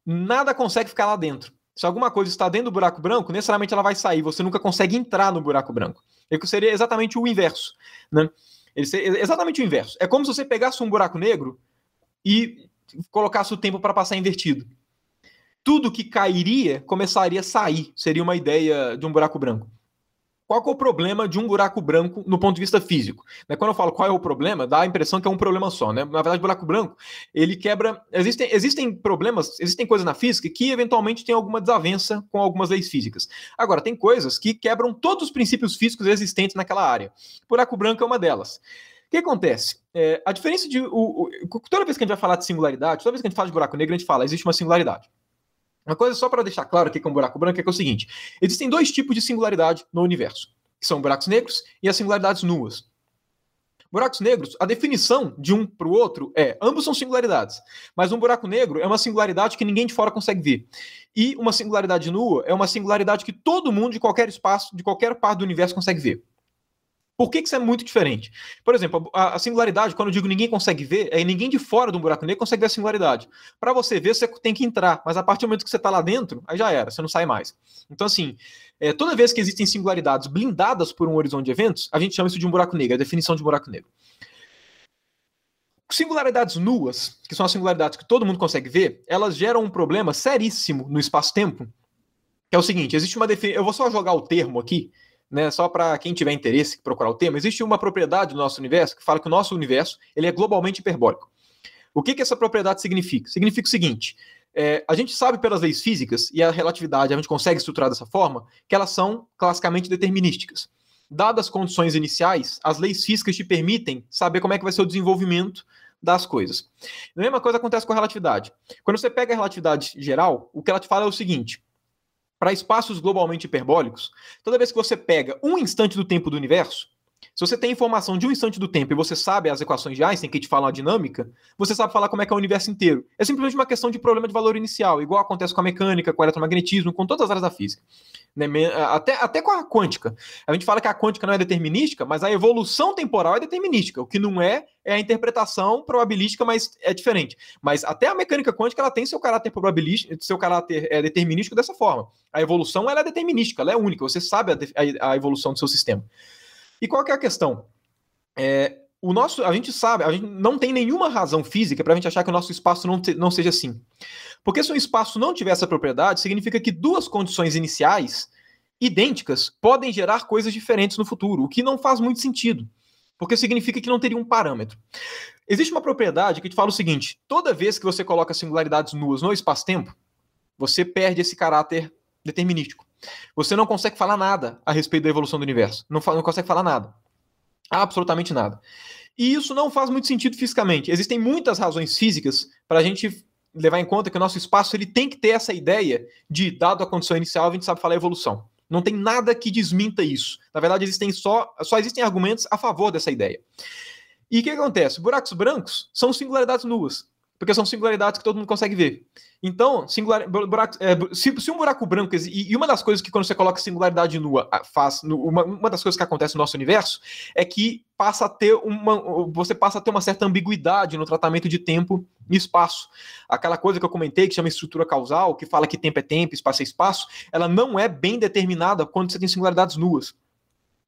Nada consegue ficar lá dentro se alguma coisa está dentro do buraco branco, necessariamente ela vai sair. Você nunca consegue entrar no buraco branco. Ele seria exatamente o inverso. Né? Ele seria exatamente o inverso. É como se você pegasse um buraco negro e colocasse o tempo para passar invertido. Tudo que cairia começaria a sair. Seria uma ideia de um buraco branco. Qual é o problema de um buraco branco no ponto de vista físico? Né, quando eu falo qual é o problema, dá a impressão que é um problema só. Né? Na verdade, buraco branco, ele quebra. Existem, existem problemas, existem coisas na física que eventualmente têm alguma desavença com algumas leis físicas. Agora, tem coisas que quebram todos os princípios físicos existentes naquela área. Buraco branco é uma delas. O que acontece? É, a diferença de. O, o, toda vez que a gente vai falar de singularidade, toda vez que a gente fala de buraco negro, a gente fala, existe uma singularidade. Uma coisa só para deixar claro aqui com um buraco branco é, que é o seguinte: existem dois tipos de singularidade no universo. que são buracos negros, e as singularidades nuas. Buracos negros, a definição de um para o outro é: ambos são singularidades, mas um buraco negro é uma singularidade que ninguém de fora consegue ver. E uma singularidade nua é uma singularidade que todo mundo de qualquer espaço, de qualquer parte do universo consegue ver. Por que, que isso é muito diferente? Por exemplo, a, a, singularidade, quando eu digo ninguém consegue ver, é ninguém de fora um buraco negro consegue ver a singularidade. Para você ver, você tem que entrar, mas a partir do momento que você está lá dentro, aí já era, você não sai mais. Então, assim, é, toda vez que existem singularidades blindadas por um horizonte de eventos, a gente chama isso de um buraco negro, é a definição de buraco negro. Singularidades nuas, que são as singularidades que todo mundo consegue ver, elas geram um problema seríssimo no espaço-tempo, que é o seguinte: existe uma definição. Eu vou só jogar o termo aqui, né, só para quem tiver interesse procurar o tema, existe uma propriedade do nosso universo que fala que o nosso universo ele é globalmente hiperbólico. O que, que essa propriedade significa? Significa o seguinte: é, a gente sabe pelas leis físicas e a relatividade a gente consegue estruturar dessa forma que elas são classicamente determinísticas. Dadas as condições iniciais, as leis físicas te permitem saber como é que vai ser o desenvolvimento das coisas. A mesma coisa acontece com a relatividade. Quando você pega a relatividade geral, o que ela te fala é o seguinte: para espaços globalmente hiperbólicos, toda vez que você pega um instante do tempo do universo, se você tem informação de um instante do tempo e você sabe as equações de Einstein que te falam a dinâmica, você sabe falar como é que é o universo inteiro. É simplesmente uma questão de problema de valor inicial, igual acontece com a mecânica, com o eletromagnetismo, com todas as áreas da física. Né? Até, até com a quântica. A gente fala que a quântica não é determinística, mas a evolução temporal é determinística. O que não é, é a interpretação probabilística, mas é diferente. Mas até a mecânica quântica ela tem seu caráter probabilístico, seu caráter é, determinístico dessa forma. A evolução ela é determinística, ela é única. Você sabe a, a, a evolução do seu sistema. E qual que é a questão? É, o nosso, a gente sabe, a gente não tem nenhuma razão física para a gente achar que o nosso espaço não, te, não seja assim. Porque se um espaço não tiver essa propriedade, significa que duas condições iniciais idênticas podem gerar coisas diferentes no futuro, o que não faz muito sentido. Porque significa que não teria um parâmetro. Existe uma propriedade que te fala o seguinte: toda vez que você coloca singularidades nuas no espaço-tempo, você perde esse caráter determinístico. Você não consegue falar nada a respeito da evolução do universo. Não, não consegue falar nada. Absolutamente nada. E isso não faz muito sentido fisicamente. Existem muitas razões físicas para a gente levar em conta que o nosso espaço ele tem que ter essa ideia de, dado a condição inicial, a gente sabe falar evolução. Não tem nada que desminta isso. Na verdade, existem só, só existem argumentos a favor dessa ideia. E o que acontece? Buracos brancos são singularidades nuas porque são singularidades que todo mundo consegue ver. Então, singular, buraco, é, se, se, um buraco branco e, e, uma das coisas que quando você coloca singularidade nua faz, uma, uma, das coisas que acontece no nosso universo é que passa a ter uma, você passa a ter uma certa ambiguidade no tratamento de tempo e espaço. Aquela coisa que eu comentei que chama estrutura causal, que fala que tempo é tempo, espaço é espaço, ela não é bem determinada quando você tem singularidades nuas.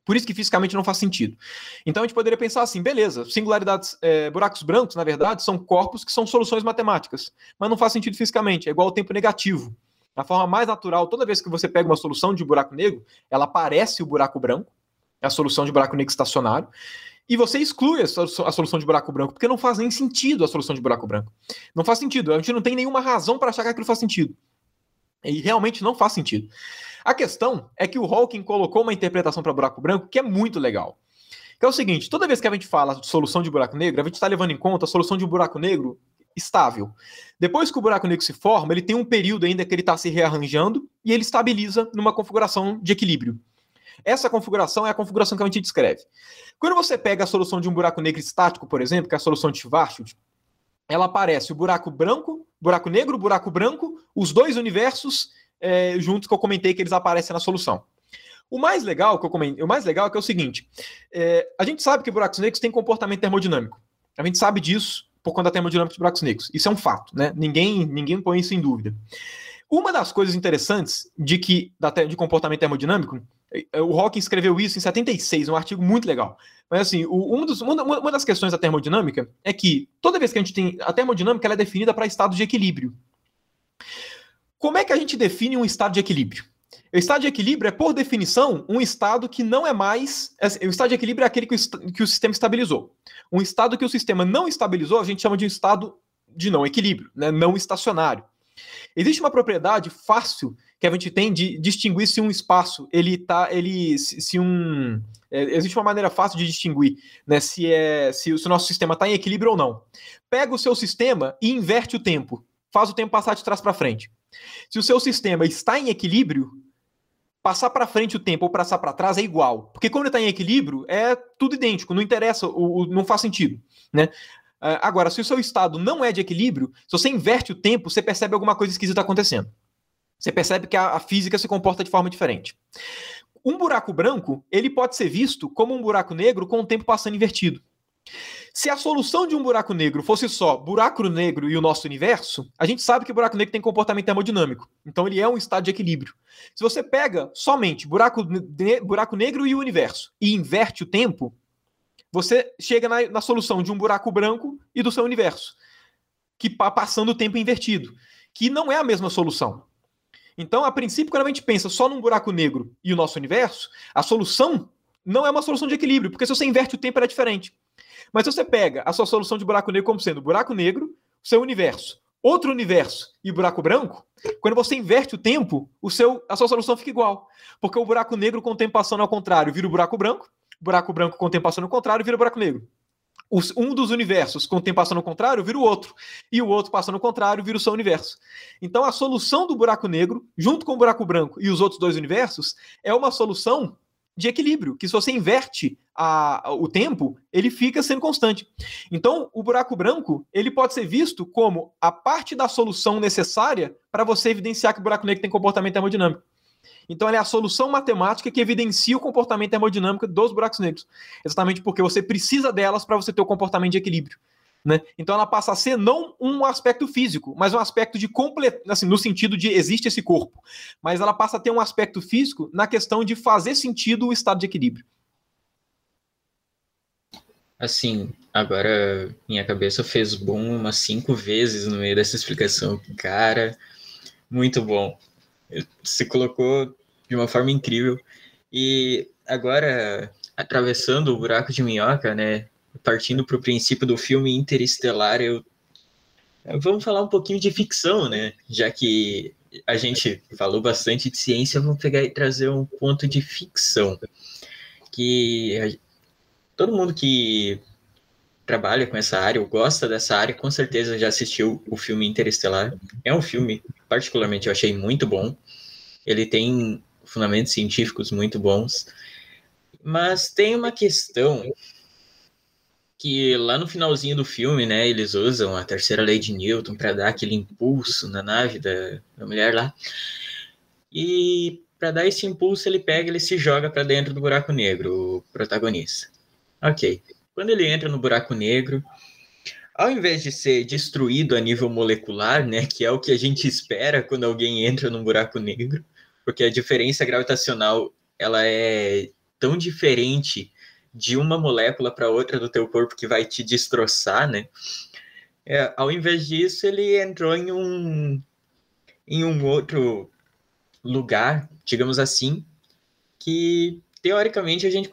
Por isso que fisicamente não faz sentido. Então a gente poderia pensar assim, beleza, singularidades, é, buracos brancos, na verdade, são corpos que são soluções matemáticas, mas não faz sentido fisicamente, é igual ao tempo negativo. A forma mais natural, toda vez que você pega uma solução de buraco negro, ela parece o buraco branco, é a solução de buraco negro estacionário, e você exclui a solução de buraco branco, porque não faz nem sentido a solução de buraco branco. Não faz sentido, a gente não tem nenhuma razão para achar que aquilo faz sentido. E realmente não faz sentido. A questão é que o Hawking colocou uma interpretação para buraco branco que é muito legal. Que é o seguinte: toda vez que a gente fala de solução de buraco negro, a gente está levando em conta a solução de um buraco negro estável. Depois que o buraco negro se forma, ele tem um período ainda que ele está se rearranjando e ele estabiliza numa configuração de equilíbrio. Essa configuração é a configuração que a gente descreve. Quando você pega a solução de um buraco negro estático, por exemplo, que é a solução de Schwarzschild, ela aparece o buraco branco, buraco negro, buraco branco, os dois universos é, juntos que eu comentei que eles aparecem na solução. O mais legal que eu comentei, o mais legal é que é o seguinte: é, a gente sabe que buracos negros têm comportamento termodinâmico. A gente sabe disso por conta da termodinâmica de buracos negros. Isso é um fato, né? Ninguém, ninguém põe isso em dúvida. Uma das coisas interessantes de que de comportamento termodinâmico, é, o Hawking escreveu isso em 76, um artigo muito legal. Mas assim, um dos, uma, uma, das questões da termodinâmica é que toda vez que a gente tem a termodinâmica, ela é definida para estados de equilíbrio. Como é que a gente define um estado de equilíbrio? O estado de equilíbrio é, por definição, um estado que não é mais. É, o estado de equilíbrio é aquele que o, que o sistema estabilizou. Um estado que o sistema não estabilizou, a gente chama de um estado de não equilíbrio, né? não estacionário. Existe uma propriedade fácil que a gente tem de distinguir se um espaço ele tá, ele se um é, existe uma maneira fácil de distinguir, né, se é se, se o nosso sistema está em equilíbrio ou não. Pega o seu sistema e inverte o tempo, faz o tempo passar de trás para frente. Se o seu sistema está em equilíbrio, passar para frente o tempo ou passar para trás é igual. Porque quando está em equilíbrio, é tudo idêntico, não interessa, o, o não faz sentido. Né? Uh, agora, se o seu estado não é de equilíbrio, se você inverte o tempo, você percebe alguma coisa esquisita acontecendo. Você percebe que a, a física se comporta de forma diferente. Um buraco branco, ele pode ser visto como um buraco negro com o tempo passando invertido. Se a solução de um buraco negro fosse só buraco negro e o nosso universo, a gente sabe que o buraco negro tem comportamento termodinâmico. Então ele é um estado de equilíbrio. Se você pega somente buraco, ne buraco negro e o universo e inverte o tempo, você chega na, na solução de um buraco branco e do seu universo, que passando o tempo invertido, que não é a mesma solução. Então, a princípio, quando a gente pensa só num buraco negro e o nosso universo, a solução não é uma solução de equilíbrio, porque se você inverte o tempo, ela é diferente. Mas se você pega a sua solução de buraco negro como sendo buraco negro, seu universo, outro universo e buraco branco, quando você inverte o tempo, o seu, a sua solução fica igual. Porque o buraco negro com o tempo passando ao contrário vira o buraco branco, buraco branco com o tempo passando ao contrário vira o buraco negro. Os, um dos universos com o tempo passando ao contrário vira o outro. E o outro passando ao contrário vira o seu universo. Então a solução do buraco negro, junto com o buraco branco e os outros dois universos, é uma solução de equilíbrio, que se você inverte a, o tempo, ele fica sendo constante. Então, o buraco branco, ele pode ser visto como a parte da solução necessária para você evidenciar que o buraco negro tem comportamento termodinâmico. Então, ela é a solução matemática que evidencia o comportamento termodinâmico dos buracos negros. Exatamente porque você precisa delas para você ter o comportamento de equilíbrio. Né? Então ela passa a ser não um aspecto físico, mas um aspecto de completo, assim, no sentido de existe esse corpo, mas ela passa a ter um aspecto físico na questão de fazer sentido o estado de equilíbrio. Assim, agora minha cabeça fez boom umas cinco vezes no meio dessa explicação. Cara, muito bom. Se colocou de uma forma incrível. E agora, atravessando o buraco de minhoca, né? Partindo para o princípio do filme Interestelar, eu vamos falar um pouquinho de ficção, né? Já que a gente falou bastante de ciência, vamos pegar e trazer um ponto de ficção. Que todo mundo que trabalha com essa área ou gosta dessa área, com certeza já assistiu o filme Interestelar. É um filme, particularmente, eu achei muito bom. Ele tem fundamentos científicos muito bons. Mas tem uma questão que lá no finalzinho do filme, né, eles usam a terceira lei de Newton para dar aquele impulso na nave da, da mulher lá. E para dar esse impulso, ele pega, ele se joga para dentro do buraco negro, o protagonista. OK. Quando ele entra no buraco negro, ao invés de ser destruído a nível molecular, né, que é o que a gente espera quando alguém entra num buraco negro, porque a diferença gravitacional ela é tão diferente de uma molécula para outra do teu corpo que vai te destroçar, né? É, ao invés disso, ele entrou em um em um outro lugar, digamos assim, que teoricamente a gente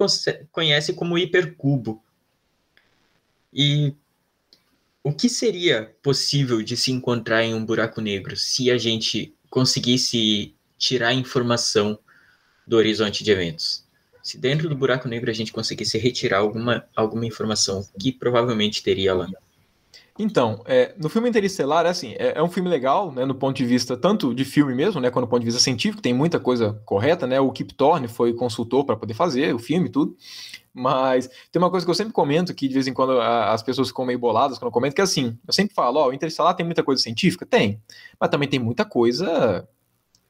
conhece como hipercubo. E o que seria possível de se encontrar em um buraco negro se a gente conseguisse tirar informação do horizonte de eventos? Se dentro do buraco negro a gente conseguisse retirar alguma, alguma informação que provavelmente teria lá. Então, é, no filme Interestelar, é assim, é, é, um filme legal, né, no ponto de vista tanto de filme mesmo, né, quanto do ponto de vista científico, tem muita coisa correta, né, o Kip Thorne foi consultor para poder fazer o filme e tudo, mas tem uma coisa que eu sempre comento, que de vez em quando a, as pessoas ficam meio boladas quando eu comento, que é assim, eu sempre falo, ó, o Interestelar tem muita coisa científica? Tem, mas também tem muita coisa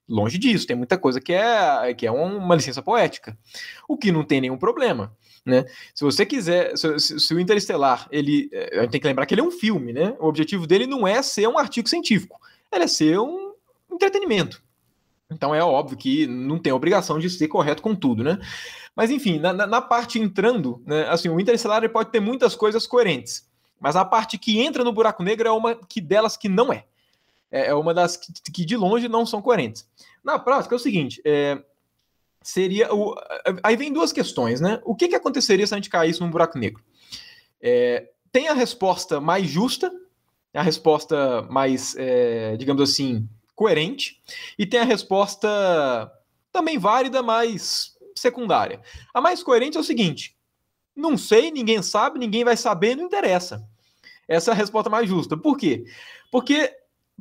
Longe disso, tem muita coisa que é, que é uma licença poética, o que não tem nenhum problema. Né? Se você quiser, se, se, o Interestelar, ele, é, a gente tem que lembrar que ele é um filme, né? O objetivo dele não é ser um artigo científico, ele é ser um entretenimento. Então é óbvio que não tem obrigação de ser correto com tudo, né? Mas enfim, na, na parte entrando, né, assim, o Interestelar pode ter muitas coisas coerentes, mas a parte que entra no buraco negro é uma que delas que não é é, é uma das que, que, de longe não são coerentes. Na prática é o seguinte, é, seria o, aí vem duas questões, né? O que, que aconteceria se a gente caísse num buraco negro? É, tem a resposta mais justa, a resposta mais, é, digamos assim, coerente, e tem a resposta também válida, mas secundária. A mais coerente é o seguinte: não sei, ninguém sabe, ninguém vai saber, não interessa. Essa é a resposta mais justa. Por quê? Porque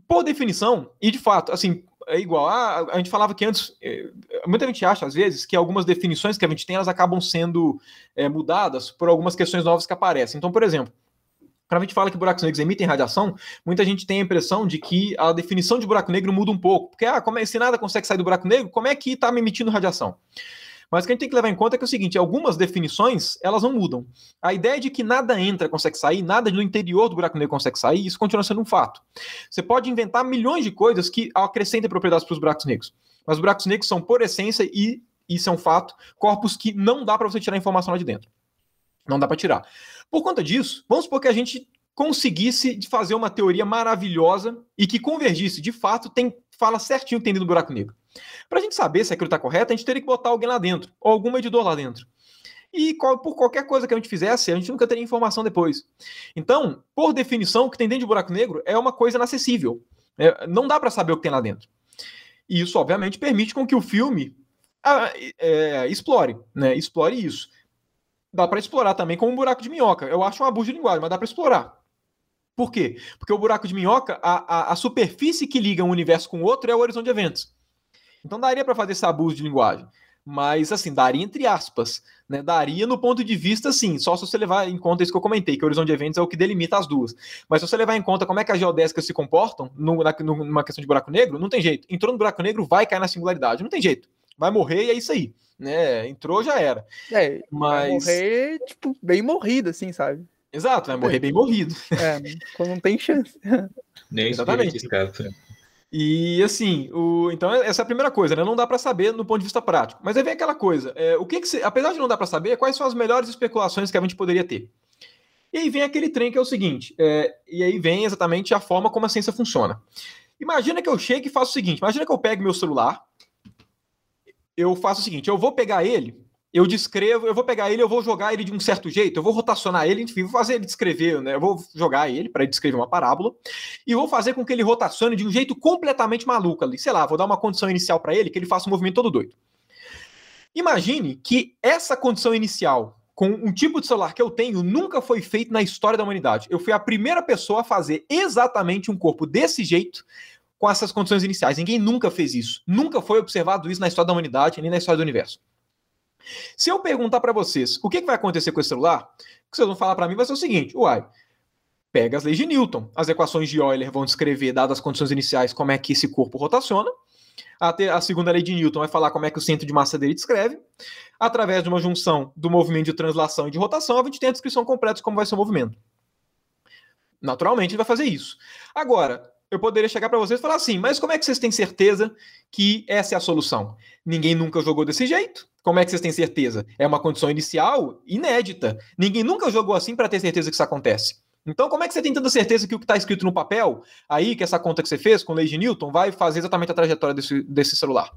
por definição, e de fato, assim, é igual. Ah, a gente falava que antes, eh, muita gente acha, às vezes, que algumas definições que a gente tem, elas acabam sendo é, mudadas por algumas questões novas que aparecem. Então, por exemplo, quando a gente fala que buracos negros emitem radiação, muita gente tem a impressão de que a definição de buraco negro muda um pouco. Porque, ah, como é, se nada consegue sair do buraco negro, como é que está me emitindo radiação? Mas o que a gente tem que levar em conta é que é o seguinte: algumas definições elas não mudam. A ideia de que nada entra consegue sair, nada no interior do buraco negro consegue sair, isso continua sendo um fato. Você pode inventar milhões de coisas que acrescentem propriedades para os buracos negros. Mas os buracos negros são, por essência, e isso é um fato, corpos que não dá para você tirar informação lá de dentro. Não dá para tirar. Por conta disso, vamos supor que a gente conseguisse fazer uma teoria maravilhosa e que convergisse, de fato, tem, fala certinho o que tem dentro do buraco negro. Para a gente saber se aquilo está correto, a gente teria que botar alguém lá dentro, ou algum medidor lá dentro. E por qualquer coisa que a gente fizesse, a gente nunca teria informação depois. Então, por definição, o que tem dentro de buraco negro é uma coisa inacessível. É, não dá para saber o que tem lá dentro. E isso, obviamente, permite com que o filme ah, é, explore, né? Explore isso. Dá para explorar também como um buraco de minhoca. Eu acho um abuso de linguagem, mas dá para explorar. Por quê? Porque o buraco de minhoca, a, a, a superfície que liga um universo com o outro é o horizonte de eventos. Então daria para fazer esse abuso de linguagem. Mas, assim, daria entre aspas. Né? Daria no ponto de vista, sim, só se você levar em conta isso que eu comentei, que o horizonte de eventos é o que delimita as duas. Mas se você levar em conta como é que as geodésicas se comportam no, na, numa questão de buraco negro, não tem jeito. Entrou no buraco negro, vai cair na singularidade. Não tem jeito. Vai morrer e é isso aí. Né? Entrou, já era. É, mas... vai morrer, tipo, bem morrido, assim, sabe? Exato, vai morrer bem morrido. É, não tem chance. Nem Exatamente. escapa. E assim, o, então essa é a primeira coisa, né? Não dá para saber no ponto de vista prático. Mas aí vem aquela coisa, é, o que, que apesar de não dar para saber, quais são as melhores especulações que a gente poderia ter? E aí vem aquele trem que é o seguinte, é, e aí vem exatamente a forma como a ciência funciona. Imagina que eu chegue e faço o seguinte: imagina que eu pego meu celular, eu faço o seguinte, eu vou pegar ele eu descrevo, eu vou pegar ele, eu vou jogar ele de um certo jeito, eu vou rotacionar ele, enfim, vou fazer ele descrever, né? Eu vou jogar ele para descrever uma parábola e vou fazer com que ele rotacione de um jeito completamente maluco ali. Sei lá, vou dar uma condição inicial para ele que ele faça um movimento todo doido. Imagine que essa condição inicial com um tipo de celular que eu tenho nunca foi feito na história da humanidade. Eu fui a primeira pessoa a fazer exatamente um corpo desse jeito com essas condições iniciais. Ninguém nunca fez isso. Nunca foi observado isso na história da humanidade, nem na história do universo. Se eu perguntar para vocês o que, que vai acontecer com esse celular, o que vocês vão falar para mim vai ser o seguinte: uai, pega as leis de Newton. As equações de Euler vão descrever, dadas as condições iniciais, como é que esse corpo rotaciona. A, a segunda lei de Newton vai falar como é que o centro de massa dele descreve. Através de uma junção do movimento de translação e de rotação, a gente tem a descrição completa de como vai ser o movimento. Naturalmente, ele vai fazer isso. Agora, eu poderia chegar para vocês e falar assim: mas como é que vocês têm certeza que essa é a solução? Ninguém nunca jogou desse jeito. Como é que vocês têm certeza? É uma condição inicial inédita. Ninguém nunca jogou assim para ter certeza que isso acontece. Então, como é que você tem tanta certeza que o que está escrito no papel, aí, que essa conta que você fez com lei de Newton, vai fazer exatamente a trajetória desse, desse celular?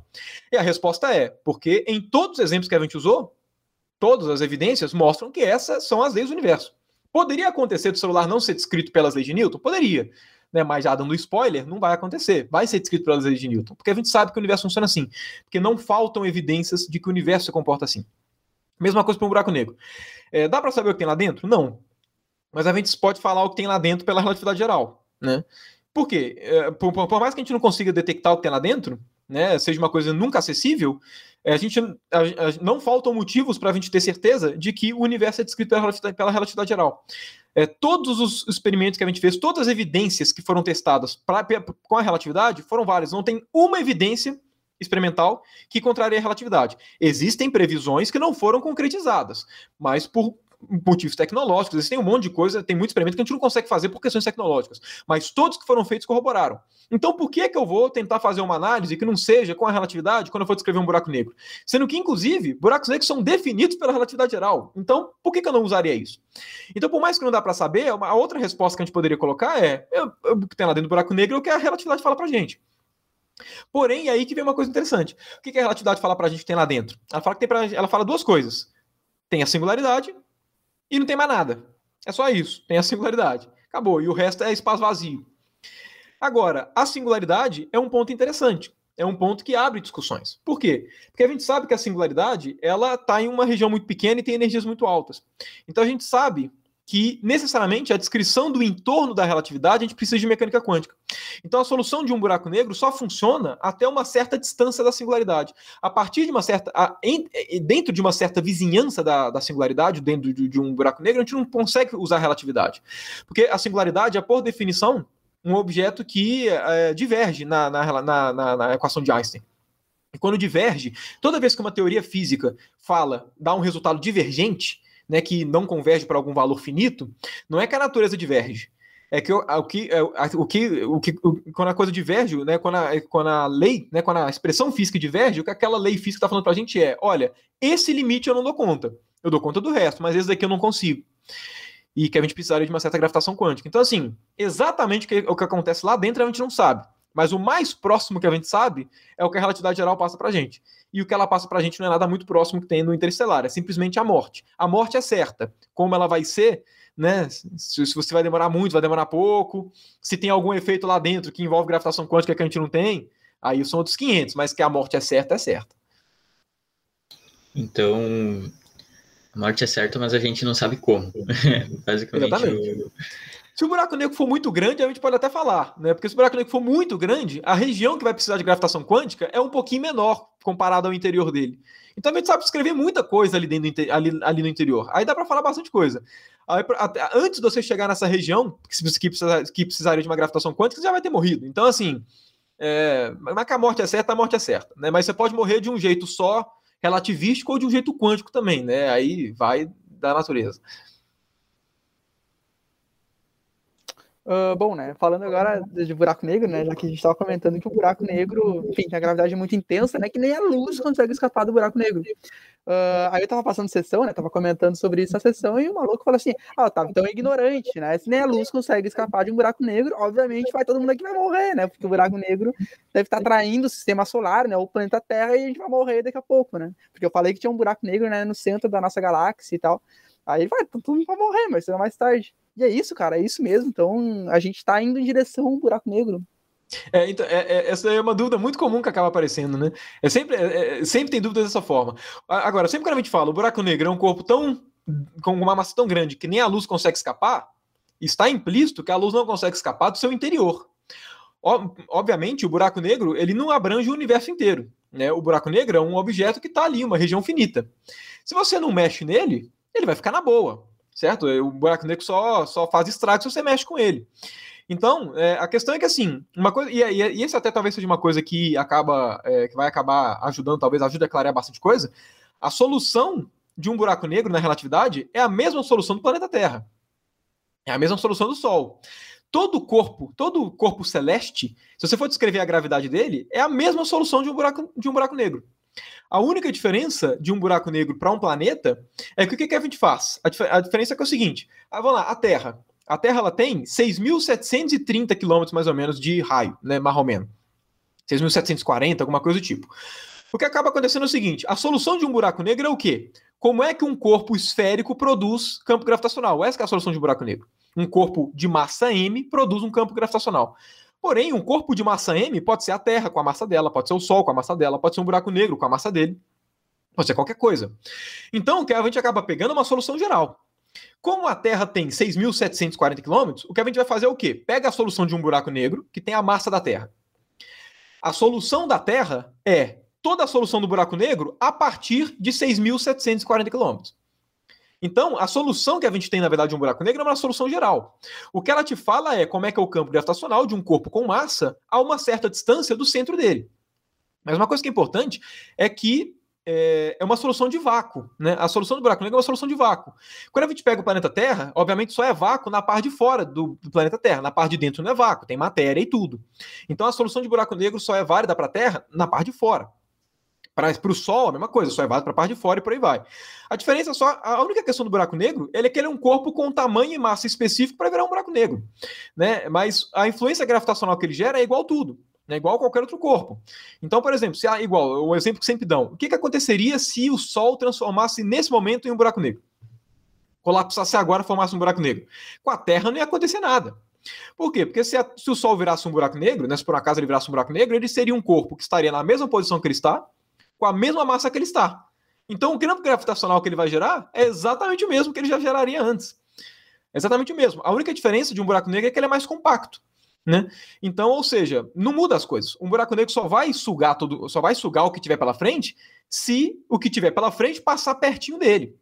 E a resposta é: porque em todos os exemplos que a gente usou, todas as evidências mostram que essas são as leis do universo. Poderia acontecer do celular não ser descrito pelas leis de Newton? Poderia né, mas já dando spoiler, não vai acontecer. Vai ser descrito pelas leis de Newton, porque a gente sabe que o universo funciona assim, porque não faltam evidências de que o universo se comporta assim. Mesma coisa para um buraco negro. É, dá para saber o que tem lá dentro? Não. Mas a gente pode falar o que tem lá dentro pela relatividade geral, né? Por quê? É, por, por, mais que a gente não consiga detectar o que tem lá dentro, né, seja uma coisa nunca acessível, é, a gente a, a, não faltam motivos para a gente ter certeza de que o universo é descrito pela pela relatividade geral. É, todos os experimentos que a gente fez, todas as evidências que foram testadas pra, com a relatividade foram várias. Não tem uma evidência experimental que contraria a relatividade. Existem previsões que não foram concretizadas, mas por motivos tecnológicos, existem um monte de coisa, tem muito experimento que a gente não consegue fazer por questões tecnológicas, mas todos que foram feitos corroboraram. Então, por que, que eu vou tentar fazer uma análise que não seja com a relatividade quando eu for descrever um buraco negro? Sendo que, inclusive, buracos negros são definidos pela relatividade geral. Então, por que, que eu não usaria isso? Então, por mais que não dá para saber, a outra resposta que a gente poderia colocar é: o que tem lá dentro do buraco negro é o que a relatividade fala pra gente. Porém, é aí que vem uma coisa interessante. O que, que a relatividade fala pra gente que tem lá dentro? Ela fala que tem pra, ela fala duas coisas. Tem a singularidade e não tem mais nada. É só isso. Tem a singularidade. Acabou. E o resto é espaço vazio. Agora, a singularidade é um ponto interessante. É um ponto que abre discussões. Por quê? Porque a gente sabe que a singularidade ela está em uma região muito pequena e tem energias muito altas. Então a gente sabe que necessariamente a descrição do entorno da relatividade a gente precisa de mecânica quântica. Então a solução de um buraco negro só funciona até uma certa distância da singularidade. A partir de uma certa. A, em, dentro de uma certa vizinhança da, da singularidade, dentro de, de, um buraco negro, a gente não consegue usar relatividade. Porque a singularidade é, por definição, um objeto que é, diverge na, na, na, na equação de Einstein. E quando diverge, toda vez que uma teoria física fala, dá um resultado divergente, né, que não converge para algum valor finito, não é que a natureza diverge. É que o, que, é, o que, o que o, quando a coisa diverge, né, quando, a, quando a lei, né, quando a expressão física diverge, o que aquela lei física está falando para a gente é: olha, esse limite eu não dou conta. Eu dou conta do resto, mas esse daqui eu não consigo. E que a gente precisaria de uma certa gravitação quântica. Então, assim, exatamente o que, o que acontece lá dentro a gente não sabe. Mas o mais próximo que a gente sabe é o que a relatividade geral passa para a gente e o que ela passa para a gente não é nada muito próximo que tem no Interestelar, é simplesmente a morte. A morte é certa. Como ela vai ser, né? Se, se, você vai demorar muito, vai demorar pouco, se tem algum efeito lá dentro que envolve gravitação quântica que a gente não tem, aí são outros 500, mas que a morte é certa, é certa. Então, a morte é certa, mas a gente não sabe como. Basicamente, Exatamente. Se o buraco negro for muito grande, a gente pode até falar, né? Porque se o buraco negro for muito grande, a região que vai precisar de gravitação quântica é um pouquinho menor comparado ao interior dele. Então a gente sabe escrever muita coisa ali, dentro, ali, ali no interior. Aí dá para falar bastante coisa. Aí, até, antes de você chegar nessa região que, precisa, que precisaria de uma gravitação quântica, você já vai ter morrido. Então, assim, é, mas que a morte é certa, a morte é certa. Né? Mas você pode morrer de um jeito só relativístico ou de um jeito quântico também, né? Aí vai da natureza. Uh, bom, né? Falando agora de buraco negro, né? Já que a gente estava comentando que o buraco negro, enfim, tem a gravidade muito intensa, né? Que nem a luz consegue escapar do buraco negro. Uh, aí eu tava passando sessão, né? Tava comentando sobre isso na sessão e o maluco falou assim: Ah, eu tava tão ignorante, né? Se nem a luz consegue escapar de um buraco negro, obviamente vai todo mundo aqui vai morrer, né? Porque o buraco negro deve estar traindo o sistema solar, né? O planeta Terra e a gente vai morrer daqui a pouco, né? Porque eu falei que tinha um buraco negro, né? No centro da nossa galáxia e tal. Aí vai, todo mundo vai morrer, mas será mais tarde. E é isso, cara, é isso mesmo. Então a gente está indo em direção a um buraco negro. É, então, é, é, essa é uma dúvida muito comum que acaba aparecendo, né? É sempre, é, é sempre tem dúvidas dessa forma. Agora, sempre que a gente fala, o buraco negro é um corpo tão com uma massa tão grande que nem a luz consegue escapar, está implícito que a luz não consegue escapar do seu interior. Obviamente, o buraco negro ele não abrange o universo inteiro. Né? O buraco negro é um objeto que está ali, uma região finita. Se você não mexe nele, ele vai ficar na boa certo? O buraco negro só, só faz estrago se você mexe com ele. Então, é, a questão é que assim, uma coisa, e, e, e esse até talvez seja uma coisa que acaba, é, que vai acabar ajudando, talvez ajude a clarear bastante coisa. A solução de um buraco negro na relatividade é a mesma solução do planeta Terra. É a mesma solução do Sol. Todo corpo, todo corpo celeste, se você for descrever a gravidade dele, é a mesma solução de um buraco, de um buraco negro. A única diferença de um buraco negro para um planeta é que o que, gente faz? A, dif a diferença é é o seguinte: ah, vamos lá, a Terra. A Terra ela tem 6.730 quilômetros mais ou menos de raio, né, mais ou menos. 6.740, alguma coisa do tipo. O que acaba acontecendo é o seguinte: a solução de um buraco negro é o quê? Como é que um corpo esférico produz campo gravitacional? Essa é a solução de um buraco negro. Um corpo de massa m produz um campo gravitacional. Porém, um corpo de massa M pode ser a Terra com a massa dela, pode ser o Sol com a massa dela, pode ser um buraco negro com a massa dele, pode ser qualquer coisa. Então, o a gente acaba pegando uma solução geral. Como a Terra tem 6.740 km, o que a gente vai fazer é o quê? Pega a solução de um buraco negro que tem a massa da Terra. A solução da Terra é toda a solução do buraco negro a partir de 6.740 km. Então, a solução que a gente tem, na verdade, de um buraco negro é uma solução geral. O que ela te fala é como é que é o campo gravitacional de um corpo com massa a uma certa distância do centro dele. Mas uma coisa que é importante é que é, é uma solução de vácuo. Né? A solução do buraco negro é uma solução de vácuo. Quando a gente pega o planeta Terra, obviamente só é vácuo na parte de fora do, do planeta Terra. Na parte de dentro não é vácuo, tem matéria e tudo. Então a solução de buraco negro só é válida para a Terra na parte de fora. Para o Sol, a mesma coisa, só é válido para a parte de fora e por aí vai. A diferença é só. A única questão do buraco negro é que ele é um corpo com tamanho e massa específico para virar um buraco negro. Né? Mas a influência gravitacional que ele gera é igual tudo. É igual a qualquer outro corpo. Então, por exemplo, se há igual, o exemplo que sempre dão, o que, que aconteceria se o Sol transformasse nesse momento em um buraco negro? Colapsasse agora e formasse um buraco negro. Com a Terra não ia acontecer nada. Por quê? Porque se, a, se o Sol virasse um buraco negro, né, se por acaso ele virasse um buraco negro, ele seria um corpo que estaria na mesma posição que ele está, com a mesma massa que ele está. Então, o campo gravitacional que ele vai gerar é exatamente o mesmo que ele já geraria antes. exatamente o mesmo. A única diferença de um buraco negro é que ele é mais compacto. Né? Então, ou seja, não muda as coisas. Um buraco negro só vai sugar tudo, só vai sugar o que tiver pela frente se o que tiver pela frente passar pertinho dele.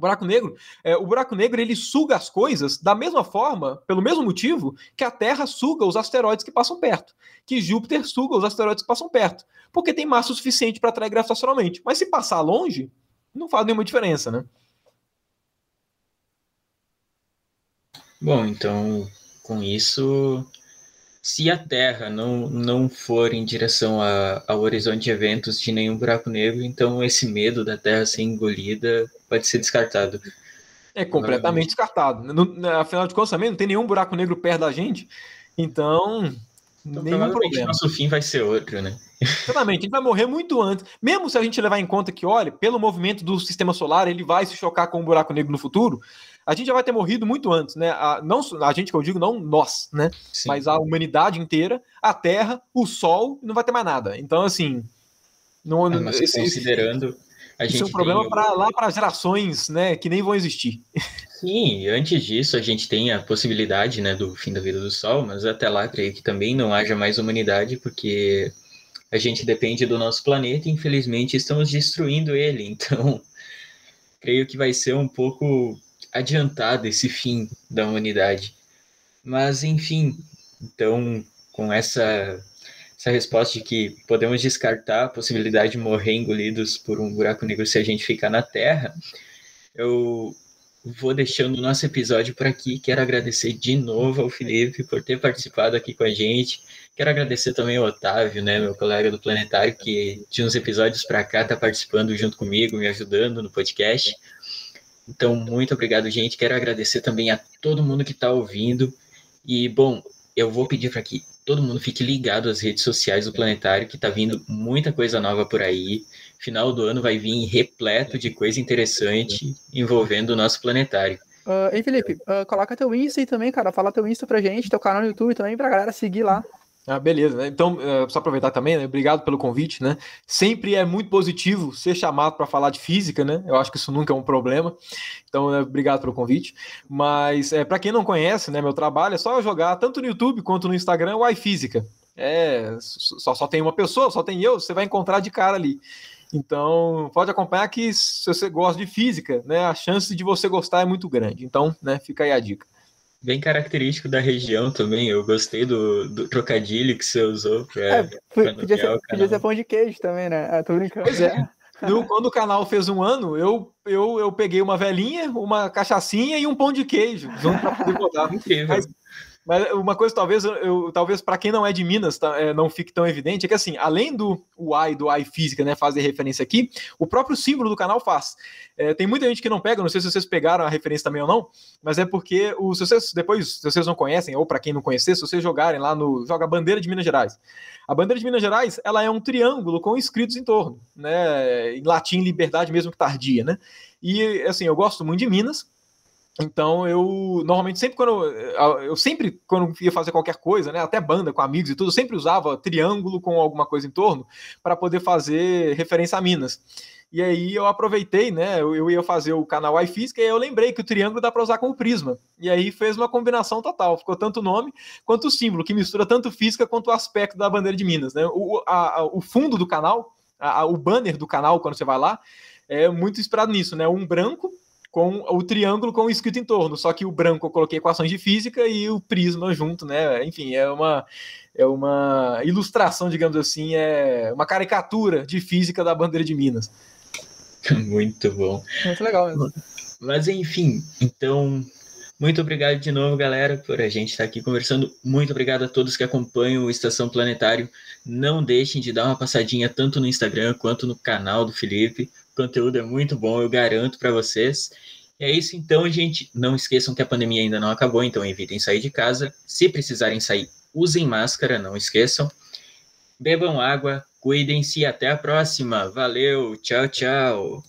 Buraco negro, é, o buraco negro ele suga as coisas da mesma forma, pelo mesmo motivo que a Terra suga os asteroides que passam perto, que Júpiter suga os asteroides que passam perto, porque tem massa suficiente para atrair gravitacionalmente. Mas se passar longe, não faz nenhuma diferença, né? Bom, então com isso, se a Terra não, não for em direção a, ao horizonte de eventos de nenhum buraco negro, então esse medo da Terra ser engolida pode ser descartado. É completamente descartado. No, afinal de contas, também não tem nenhum buraco negro perto da gente, então. então nenhum problema. Nosso fim vai ser outro, né? Exatamente, a gente vai morrer muito antes. Mesmo se a gente levar em conta que, olha, pelo movimento do sistema solar, ele vai se chocar com um buraco negro no futuro, a gente já vai ter morrido muito antes, né? A, não a gente que eu digo, não nós, né? Sim. Mas a humanidade inteira, a Terra, o Sol, não vai ter mais nada. Então, assim. Não, é, mas esse, considerando. A gente isso é um problema tem... para lá para gerações, né? Que nem vão existir. Sim, antes disso a gente tem a possibilidade, né, do fim da vida do Sol, mas até lá creio que também não haja mais humanidade, porque a gente depende do nosso planeta e infelizmente estamos destruindo ele. Então, creio que vai ser um pouco adiantado esse fim da humanidade. Mas, enfim, então, com essa, essa resposta de que podemos descartar a possibilidade de morrer engolidos por um buraco negro se a gente ficar na Terra, eu vou deixando o nosso episódio por aqui. Quero agradecer de novo ao Felipe por ter participado aqui com a gente. Quero agradecer também ao Otávio, né, meu colega do Planetário, que de uns episódios para cá está participando junto comigo, me ajudando no podcast. Então, muito obrigado, gente. Quero agradecer também a todo mundo que está ouvindo. E, bom, eu vou pedir para que todo mundo fique ligado às redes sociais do Planetário, que está vindo muita coisa nova por aí. Final do ano vai vir repleto de coisa interessante envolvendo o nosso planetário. Uh, hein, Felipe, uh, coloca teu Insta aí também, cara. Fala teu Insta pra gente, teu canal no YouTube também, pra galera seguir lá. Ah, beleza, né? Então, uh, só aproveitar também, né? Obrigado pelo convite, né? Sempre é muito positivo ser chamado para falar de física, né? Eu acho que isso nunca é um problema. Então, né, obrigado pelo convite. Mas, é, para quem não conhece, né, meu trabalho é só jogar tanto no YouTube quanto no Instagram o iFísica. É, só, só tem uma pessoa, só tem eu, você vai encontrar de cara ali. Então, pode acompanhar que se você gosta de física, né, a chance de você gostar é muito grande. Então, né, fica aí a dica bem característico da região também. Eu gostei do, do trocadilho que você usou para. É, podia, ser, podia ser pão de queijo também, né? Ah, tô brincando. Pois é. No, quando o canal fez um ano, eu, eu, eu peguei uma velhinha, uma cachaçinha e um pão de queijo junto para poder botar. Incrível. Mas mas uma coisa, talvez, eu, talvez para quem não é de Minas, tá, é, não fique tão evidente, é que assim, além do Y, do I física, né, fazer referência aqui, o próprio símbolo do canal faz. É, tem muita gente que não pega, não sei se vocês pegaram a referência também ou não, mas é porque o, se vocês depois, se vocês não conhecem, ou para quem não conhecer, se vocês jogarem lá no. Joga a bandeira de Minas Gerais. A bandeira de Minas Gerais, ela é um triângulo com escritos em torno, né? Em latim, liberdade mesmo que tardia, né? E assim, eu gosto muito de Minas então eu normalmente sempre quando eu, eu sempre quando ia fazer qualquer coisa, né, até banda com amigos e tudo, eu sempre usava triângulo com alguma coisa em torno para poder fazer referência a Minas. E aí eu aproveitei, né? Eu, eu ia fazer o canal iFísica e eu lembrei que o triângulo dá para usar como prisma. E aí fez uma combinação total. Ficou tanto o nome quanto o símbolo, que mistura tanto física quanto o aspecto da bandeira de Minas, né? O, a, a, o fundo do canal, a, o banner do canal, quando você vai lá, é muito inspirado nisso, né? Um branco com o triângulo com o escrito em torno, só que o branco eu coloquei equações de física e o prisma junto, né? Enfim, é uma é uma ilustração, digamos assim, é uma caricatura de física da bandeira de Minas. Muito bom. Muito legal mesmo. Mas enfim, então muito obrigado de novo, galera, por a gente estar aqui conversando. Muito obrigado a todos que acompanham o Estação Planetário. Não deixem de dar uma passadinha tanto no Instagram quanto no canal do Felipe conteúdo é muito bom, eu garanto para vocês. E é isso então, gente. Não esqueçam que a pandemia ainda não acabou, então evitem sair de casa. Se precisarem sair, usem máscara, não esqueçam. Bebam água, cuidem-se e até a próxima. Valeu, tchau, tchau.